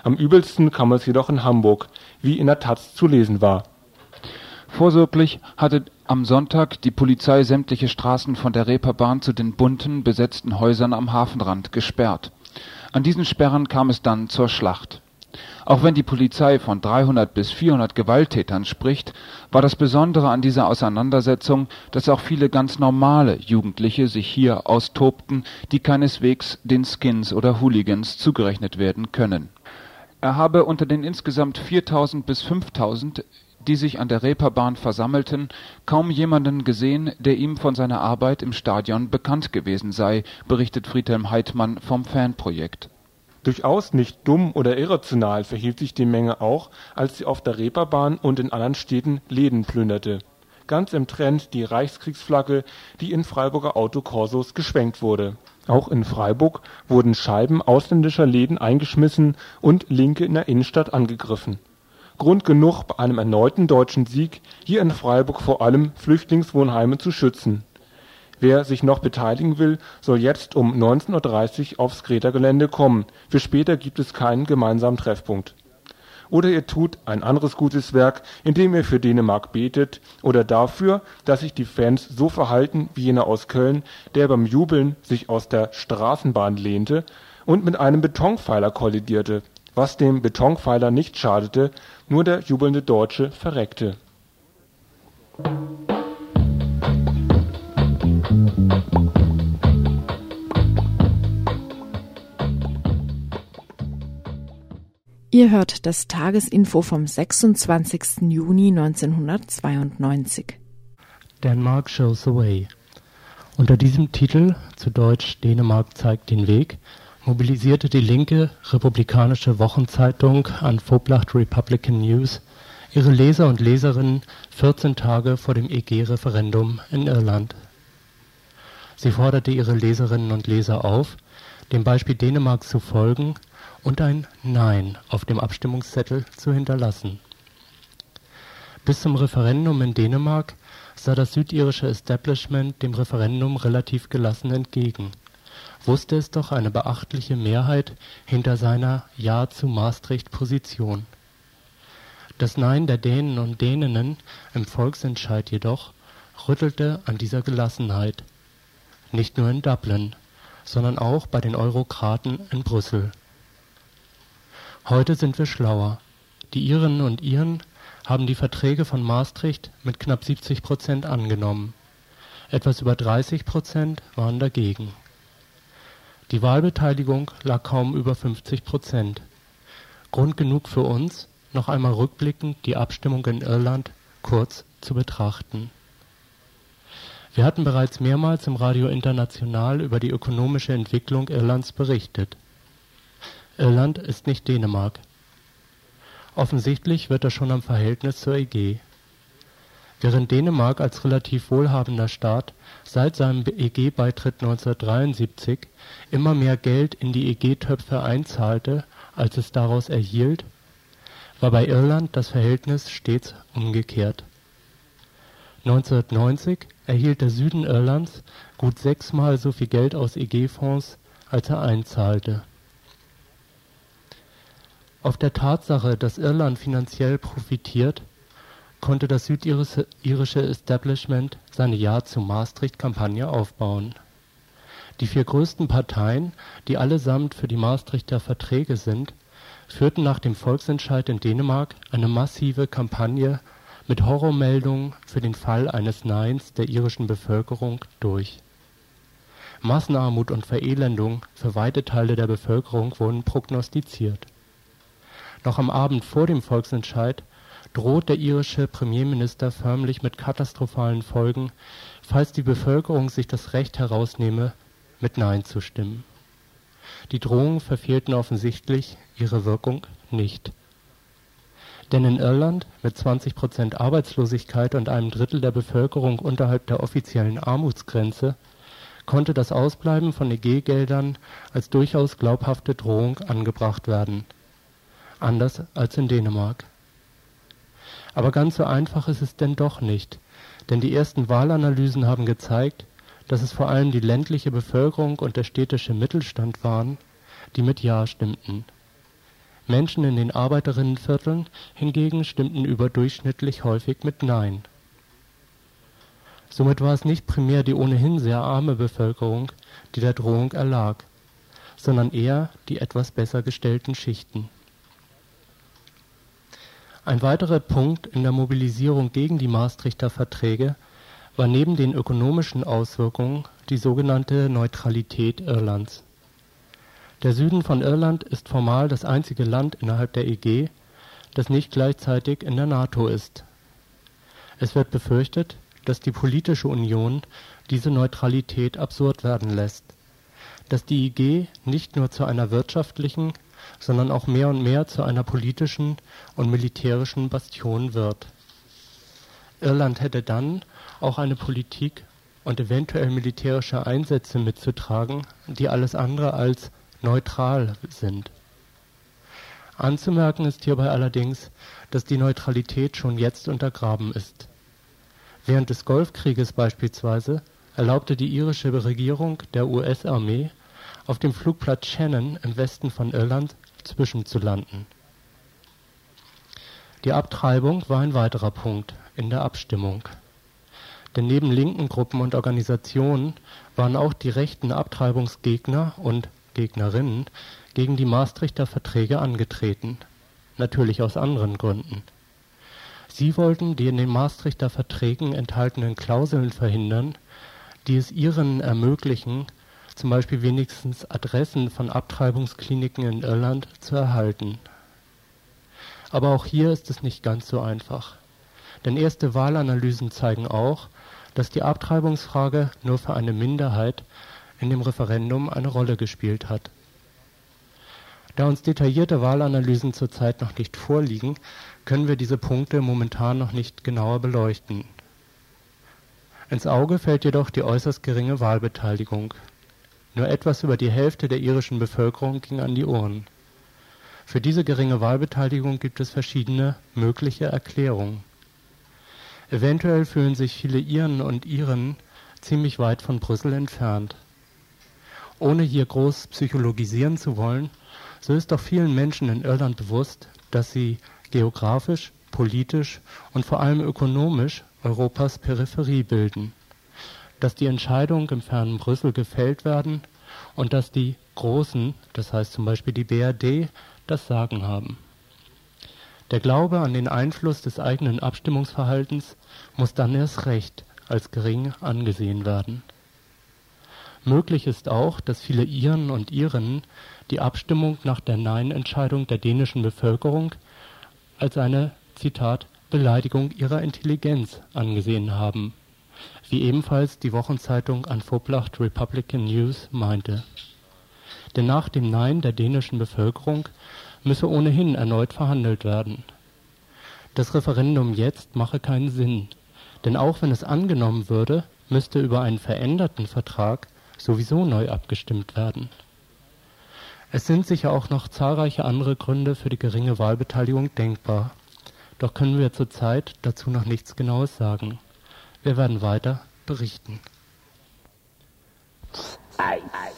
Am übelsten kam es jedoch in Hamburg, wie in der taz zu lesen war Vorsorglich hatte am Sonntag die Polizei sämtliche Straßen von der Reeperbahn zu den bunten, besetzten Häusern am Hafenrand gesperrt. An diesen Sperren kam es dann zur Schlacht. Auch wenn die Polizei von 300 bis 400 Gewalttätern spricht, war das Besondere an dieser Auseinandersetzung, dass auch viele ganz normale Jugendliche sich hier austobten, die keineswegs den Skins oder Hooligans zugerechnet werden können. Er habe unter den insgesamt 4000 bis 5000 die sich an der Reeperbahn versammelten, kaum jemanden gesehen, der ihm von seiner Arbeit im Stadion bekannt gewesen sei, berichtet Friedhelm Heidmann vom Fanprojekt. Durchaus nicht dumm oder irrational verhielt sich die Menge auch, als sie auf der Reeperbahn und in anderen Städten Läden plünderte. Ganz im Trend die Reichskriegsflagge, die in Freiburger Autokorsos geschwenkt wurde. Auch in Freiburg wurden Scheiben ausländischer Läden eingeschmissen und Linke in der Innenstadt angegriffen Grund genug, bei einem erneuten deutschen Sieg hier in Freiburg vor allem Flüchtlingswohnheime zu schützen. Wer sich noch beteiligen will, soll jetzt um 19:30 Uhr aufs Greta-Gelände kommen, für später gibt es keinen gemeinsamen Treffpunkt. Oder ihr tut ein anderes gutes Werk, indem ihr für Dänemark betet oder dafür, dass sich die Fans so verhalten wie jener aus Köln, der beim Jubeln sich aus der Straßenbahn lehnte und mit einem Betonpfeiler kollidierte was dem Betonpfeiler nicht schadete, nur der jubelnde Deutsche verreckte. Ihr hört das Tagesinfo vom 26. Juni 1992. Denmark Shows the Way. Unter diesem Titel, zu Deutsch Dänemark zeigt den Weg, mobilisierte die linke republikanische Wochenzeitung Unfoblacht Republican News ihre Leser und Leserinnen 14 Tage vor dem EG-Referendum in Irland. Sie forderte ihre Leserinnen und Leser auf, dem Beispiel Dänemarks zu folgen und ein Nein auf dem Abstimmungszettel zu hinterlassen. Bis zum Referendum in Dänemark sah das südirische Establishment dem Referendum relativ gelassen entgegen wusste es doch eine beachtliche Mehrheit hinter seiner Ja zu Maastricht-Position. Das Nein der Dänen und Däninnen im Volksentscheid jedoch rüttelte an dieser Gelassenheit. Nicht nur in Dublin, sondern auch bei den Eurokraten in Brüssel. Heute sind wir schlauer. Die Irinnen und Iren haben die Verträge von Maastricht mit knapp 70 Prozent angenommen. Etwas über 30 Prozent waren dagegen. Die Wahlbeteiligung lag kaum über 50 Prozent. Grund genug für uns, noch einmal rückblickend die Abstimmung in Irland kurz zu betrachten. Wir hatten bereits mehrmals im Radio International über die ökonomische Entwicklung Irlands berichtet. Irland ist nicht Dänemark. Offensichtlich wird das schon am Verhältnis zur EG. Während Dänemark als relativ wohlhabender Staat seit seinem EG-Beitritt 1973 immer mehr Geld in die EG-Töpfe einzahlte, als es daraus erhielt, war bei Irland das Verhältnis stets umgekehrt. 1990 erhielt der Süden Irlands gut sechsmal so viel Geld aus EG-Fonds, als er einzahlte. Auf der Tatsache, dass Irland finanziell profitiert, konnte das südirische Establishment seine Ja zu Maastricht-Kampagne aufbauen. Die vier größten Parteien, die allesamt für die Maastrichter Verträge sind, führten nach dem Volksentscheid in Dänemark eine massive Kampagne mit Horrormeldungen für den Fall eines Neins der irischen Bevölkerung durch. Massenarmut und Verelendung für weite Teile der Bevölkerung wurden prognostiziert. Noch am Abend vor dem Volksentscheid droht der irische Premierminister förmlich mit katastrophalen Folgen, falls die Bevölkerung sich das Recht herausnehme, mit Nein zu stimmen. Die Drohungen verfehlten offensichtlich ihre Wirkung nicht. Denn in Irland mit 20 Prozent Arbeitslosigkeit und einem Drittel der Bevölkerung unterhalb der offiziellen Armutsgrenze konnte das Ausbleiben von EG-Geldern als durchaus glaubhafte Drohung angebracht werden. Anders als in Dänemark. Aber ganz so einfach ist es denn doch nicht, denn die ersten Wahlanalysen haben gezeigt, dass es vor allem die ländliche Bevölkerung und der städtische Mittelstand waren, die mit Ja stimmten. Menschen in den Arbeiterinnenvierteln hingegen stimmten überdurchschnittlich häufig mit Nein. Somit war es nicht primär die ohnehin sehr arme Bevölkerung, die der Drohung erlag, sondern eher die etwas besser gestellten Schichten ein weiterer Punkt in der Mobilisierung gegen die Maastrichter Verträge war neben den ökonomischen Auswirkungen die sogenannte Neutralität Irlands. Der Süden von Irland ist formal das einzige Land innerhalb der EG, das nicht gleichzeitig in der NATO ist. Es wird befürchtet, dass die politische Union diese Neutralität absurd werden lässt, dass die EG nicht nur zu einer wirtschaftlichen sondern auch mehr und mehr zu einer politischen und militärischen Bastion wird. Irland hätte dann auch eine Politik und eventuell militärische Einsätze mitzutragen, die alles andere als neutral sind. Anzumerken ist hierbei allerdings, dass die Neutralität schon jetzt untergraben ist. Während des Golfkrieges beispielsweise erlaubte die irische Regierung der US-Armee auf dem Flugplatz Shannon im Westen von Irland zwischenzulanden. Die Abtreibung war ein weiterer Punkt in der Abstimmung. Denn neben linken Gruppen und Organisationen waren auch die rechten Abtreibungsgegner und Gegnerinnen gegen die Maastrichter Verträge angetreten, natürlich aus anderen Gründen. Sie wollten die in den Maastrichter Verträgen enthaltenen Klauseln verhindern, die es ihren ermöglichen zum Beispiel wenigstens Adressen von Abtreibungskliniken in Irland zu erhalten. Aber auch hier ist es nicht ganz so einfach. Denn erste Wahlanalysen zeigen auch, dass die Abtreibungsfrage nur für eine Minderheit in dem Referendum eine Rolle gespielt hat. Da uns detaillierte Wahlanalysen zurzeit noch nicht vorliegen, können wir diese Punkte momentan noch nicht genauer beleuchten. Ins Auge fällt jedoch die äußerst geringe Wahlbeteiligung. Nur etwas über die Hälfte der irischen Bevölkerung ging an die Urnen. Für diese geringe Wahlbeteiligung gibt es verschiedene mögliche Erklärungen. Eventuell fühlen sich viele Iren und Iren ziemlich weit von Brüssel entfernt. Ohne hier groß psychologisieren zu wollen, so ist doch vielen Menschen in Irland bewusst, dass sie geografisch, politisch und vor allem ökonomisch Europas Peripherie bilden dass die Entscheidungen im fernen Brüssel gefällt werden und dass die Großen, das heißt zum Beispiel die BRD, das Sagen haben. Der Glaube an den Einfluss des eigenen Abstimmungsverhaltens muss dann erst recht als gering angesehen werden. Möglich ist auch, dass viele Iren und Irinnen die Abstimmung nach der Nein-Entscheidung der dänischen Bevölkerung als eine, Zitat, Beleidigung ihrer Intelligenz angesehen haben, wie ebenfalls die Wochenzeitung Anfoblacht Republican News meinte. Denn nach dem Nein der dänischen Bevölkerung müsse ohnehin erneut verhandelt werden. Das Referendum jetzt mache keinen Sinn, denn auch wenn es angenommen würde, müsste über einen veränderten Vertrag sowieso neu abgestimmt werden. Es sind sicher auch noch zahlreiche andere Gründe für die geringe Wahlbeteiligung denkbar. Doch können wir zurzeit dazu noch nichts Genaues sagen. Wir werden weiter berichten. Ei, ei,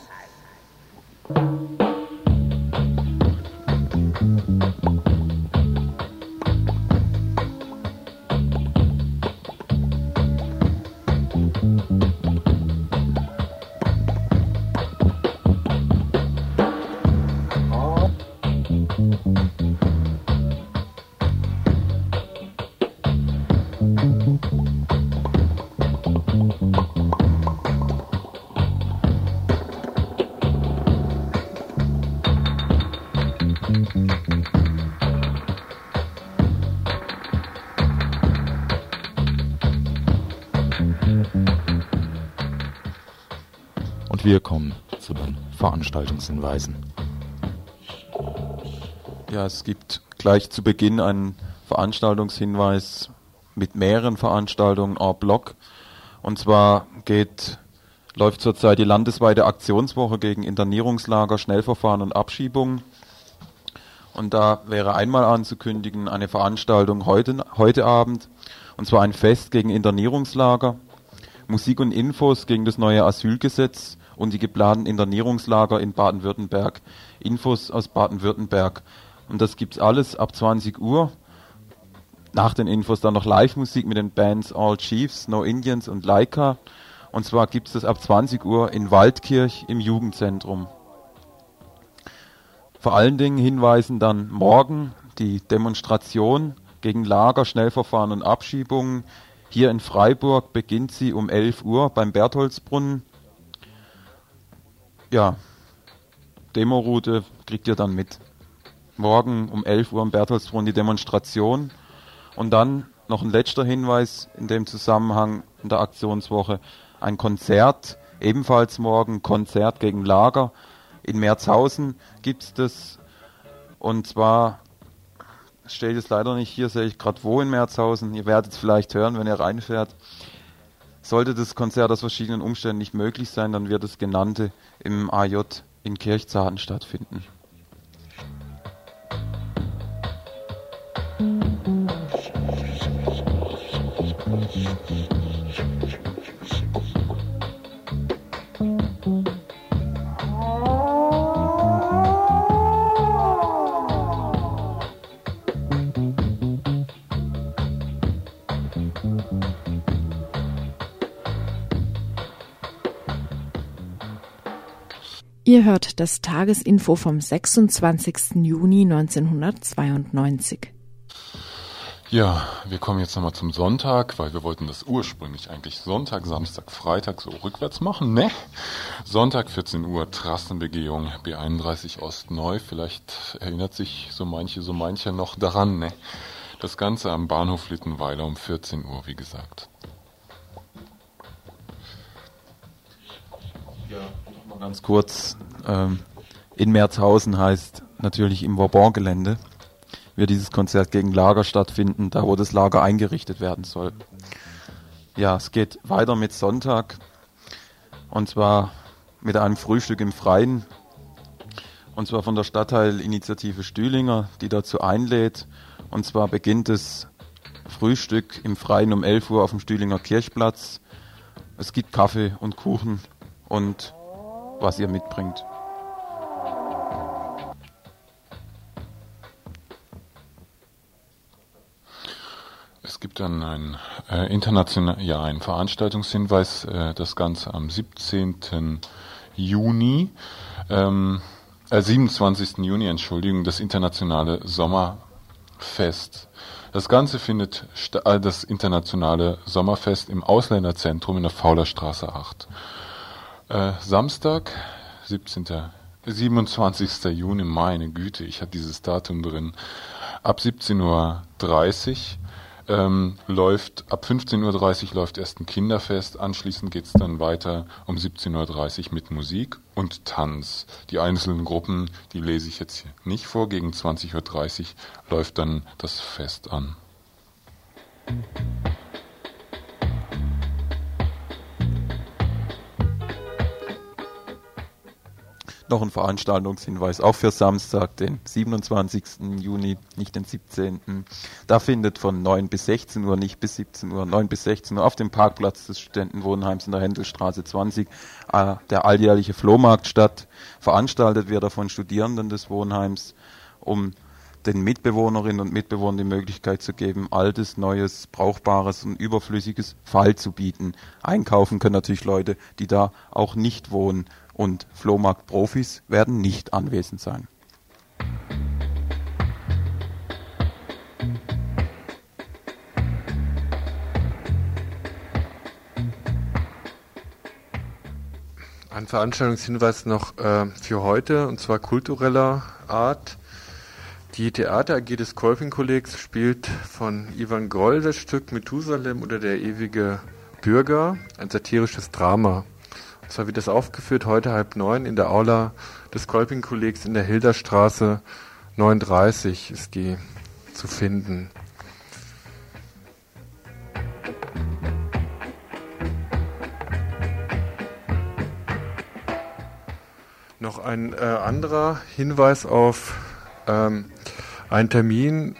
ei. wir kommen zu den Veranstaltungshinweisen. Ja, es gibt gleich zu Beginn einen Veranstaltungshinweis mit mehreren Veranstaltungen en bloc. Und zwar geht, läuft zurzeit die landesweite Aktionswoche gegen Internierungslager, Schnellverfahren und Abschiebungen. Und da wäre einmal anzukündigen eine Veranstaltung heute, heute Abend, und zwar ein Fest gegen Internierungslager, Musik und Infos gegen das neue Asylgesetz und die geplanten Internierungslager in Baden-Württemberg. Infos aus Baden-Württemberg. Und das gibt's alles ab 20 Uhr. Nach den Infos dann noch Live-Musik mit den Bands All Chiefs, No Indians und Laika. Und zwar gibt's das ab 20 Uhr in Waldkirch im Jugendzentrum. Vor allen Dingen hinweisen dann morgen die Demonstration gegen Lager, Schnellverfahren und Abschiebungen. Hier in Freiburg beginnt sie um 11 Uhr beim Bertholdsbrunnen ja, Demoroute kriegt ihr dann mit. Morgen um 11 Uhr am Bertholdsbrunn die Demonstration. Und dann noch ein letzter Hinweis in dem Zusammenhang in der Aktionswoche. Ein Konzert, ebenfalls morgen, Konzert gegen Lager. In Merzhausen gibt es das. Und zwar steht es leider nicht hier, sehe ich gerade wo in Merzhausen. Ihr werdet es vielleicht hören, wenn ihr reinfährt. Sollte das Konzert aus verschiedenen Umständen nicht möglich sein, dann wird das genannte im AJ in Kirchzarten stattfinden. Ihr hört das Tagesinfo vom 26. Juni 1992. Ja, wir kommen jetzt nochmal zum Sonntag, weil wir wollten das ursprünglich eigentlich Sonntag, Samstag, Freitag so rückwärts machen, ne? Sonntag 14 Uhr, Trassenbegehung B31 Ostneu. Vielleicht erinnert sich so manche, so mancher noch daran, ne? Das Ganze am Bahnhof Littenweiler um 14 Uhr, wie gesagt. Ja, nochmal ganz kurz ähm, in Merzhausen heißt natürlich im Vauban-Gelände wird dieses Konzert gegen Lager stattfinden, da wo das Lager eingerichtet werden soll. Ja, es geht weiter mit Sonntag und zwar mit einem Frühstück im Freien und zwar von der Stadtteilinitiative Stühlinger, die dazu einlädt. Und zwar beginnt das Frühstück im Freien um 11 Uhr auf dem Stühlinger Kirchplatz. Es gibt Kaffee und Kuchen und was ihr mitbringt. Es gibt dann einen äh, international, ja, einen Veranstaltungshinweis, äh, das Ganze am 17. Juni, ähm, äh, 27. Juni, Entschuldigung, das internationale Sommerfest. Das Ganze findet äh, das internationale Sommerfest im Ausländerzentrum in der Faulerstraße 8. Äh, Samstag, 17. 27. Juni, meine Güte, ich hatte dieses Datum drin. Ab 17.30 Uhr ähm, läuft, ab 15.30 Uhr läuft erst ein Kinderfest, anschließend geht es dann weiter um 17.30 Uhr mit Musik und Tanz. Die einzelnen Gruppen, die lese ich jetzt hier nicht vor, gegen 20.30 Uhr läuft dann das Fest an. Noch ein Veranstaltungshinweis, auch für Samstag, den 27. Juni, nicht den 17. Da findet von 9 bis 16 Uhr, nicht bis 17 Uhr, 9 bis 16 Uhr auf dem Parkplatz des Studentenwohnheims in der Händelstraße 20 äh, der alljährliche Flohmarkt statt. Veranstaltet wird er von Studierenden des Wohnheims, um den Mitbewohnerinnen und Mitbewohnern die Möglichkeit zu geben, altes, neues, brauchbares und überflüssiges Fall zu bieten. Einkaufen können natürlich Leute, die da auch nicht wohnen und Flohmarkt-Profis werden nicht anwesend sein. Ein Veranstaltungshinweis noch äh, für heute, und zwar kultureller Art. Die Theater AG des Kolping-Kollegs spielt von Ivan Groll das Stück Methusalem oder der ewige Bürger, ein satirisches Drama. Zwar wird das aufgeführt heute halb neun in der Aula des Kolping-Kollegs in der Hilderstraße 39 ist die zu finden. Noch ein äh, anderer Hinweis auf ähm, einen Termin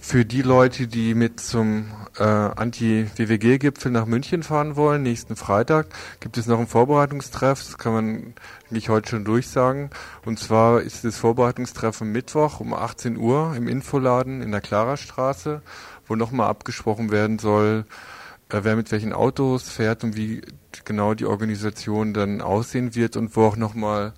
für die Leute, die mit zum äh, Anti-WWG-Gipfel nach München fahren wollen, nächsten Freitag, gibt es noch einen Vorbereitungstreff, das kann man eigentlich heute schon durchsagen. Und zwar ist das Vorbereitungstreff am Mittwoch um 18 Uhr im Infoladen in der Klarastraße, wo nochmal abgesprochen werden soll, äh, wer mit welchen Autos fährt und wie genau die Organisation dann aussehen wird und wo auch nochmal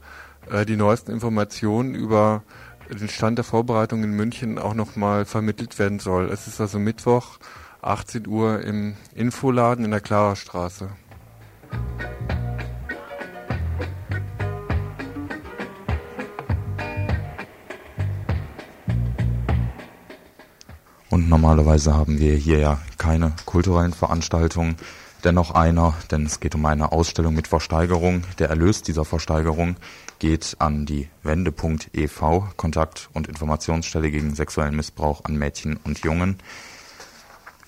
äh, die neuesten Informationen über den Stand der Vorbereitung in München auch nochmal vermittelt werden soll. Es ist also Mittwoch, 18 Uhr im Infoladen in der Klarerstraße. Und normalerweise haben wir hier ja keine kulturellen Veranstaltungen. Dennoch einer, denn es geht um eine Ausstellung mit Versteigerung. Der Erlös dieser Versteigerung geht an die Wendepunkt e.V., Kontakt- und Informationsstelle gegen sexuellen Missbrauch an Mädchen und Jungen.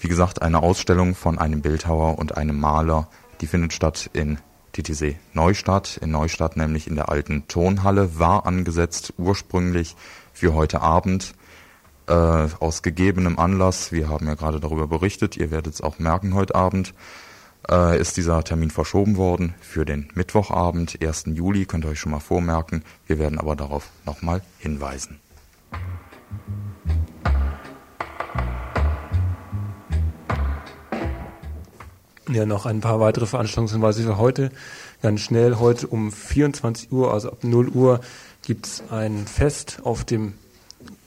Wie gesagt, eine Ausstellung von einem Bildhauer und einem Maler, die findet statt in TTC Neustadt, in Neustadt nämlich in der alten Tonhalle, war angesetzt ursprünglich für heute Abend. Äh, aus gegebenem Anlass, wir haben ja gerade darüber berichtet, ihr werdet es auch merken heute Abend, äh, ist dieser Termin verschoben worden für den Mittwochabend, 1. Juli, könnt ihr euch schon mal vormerken. Wir werden aber darauf nochmal hinweisen. Ja, noch ein paar weitere Veranstaltungshinweise für heute. Ganz schnell, heute um 24 Uhr, also ab 0 Uhr, gibt es ein Fest auf dem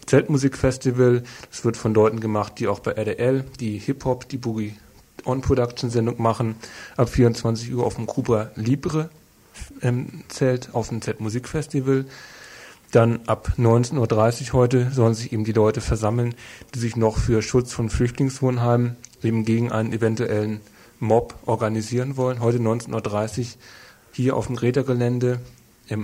Zeltmusikfestival. Das wird von Leuten gemacht, die auch bei RDL die Hip-Hop, die Boogie On-Production-Sendung machen. Ab 24 Uhr auf dem Gruber Libre ähm, Zelt auf dem Z-Musikfestival. Dann ab 19.30 Uhr heute sollen sich eben die Leute versammeln, die sich noch für Schutz von Flüchtlingswohnheimen eben gegen einen eventuellen Mob organisieren wollen. Heute 19.30 Uhr hier auf dem Rädergelände,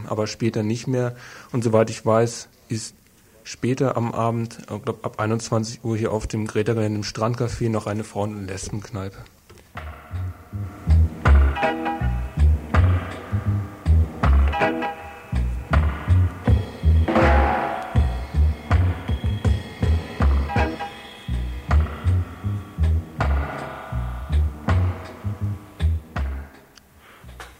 aber später nicht mehr. Und soweit ich weiß, ist später am Abend, ich äh, glaube ab 21 Uhr hier auf dem Greta-Gelände im Strandcafé noch eine Frauen- und Lesbenkneipe.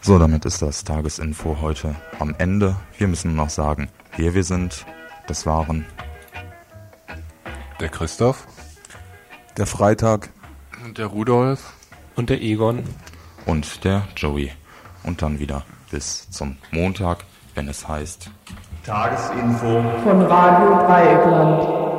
So, damit ist das Tagesinfo heute am Ende. Wir müssen noch sagen, wer wir sind, das waren der Christoph, der Freitag und der Rudolf und der Egon und der Joey. Und dann wieder bis zum Montag, wenn es heißt Tagesinfo von Radio Dreieckland.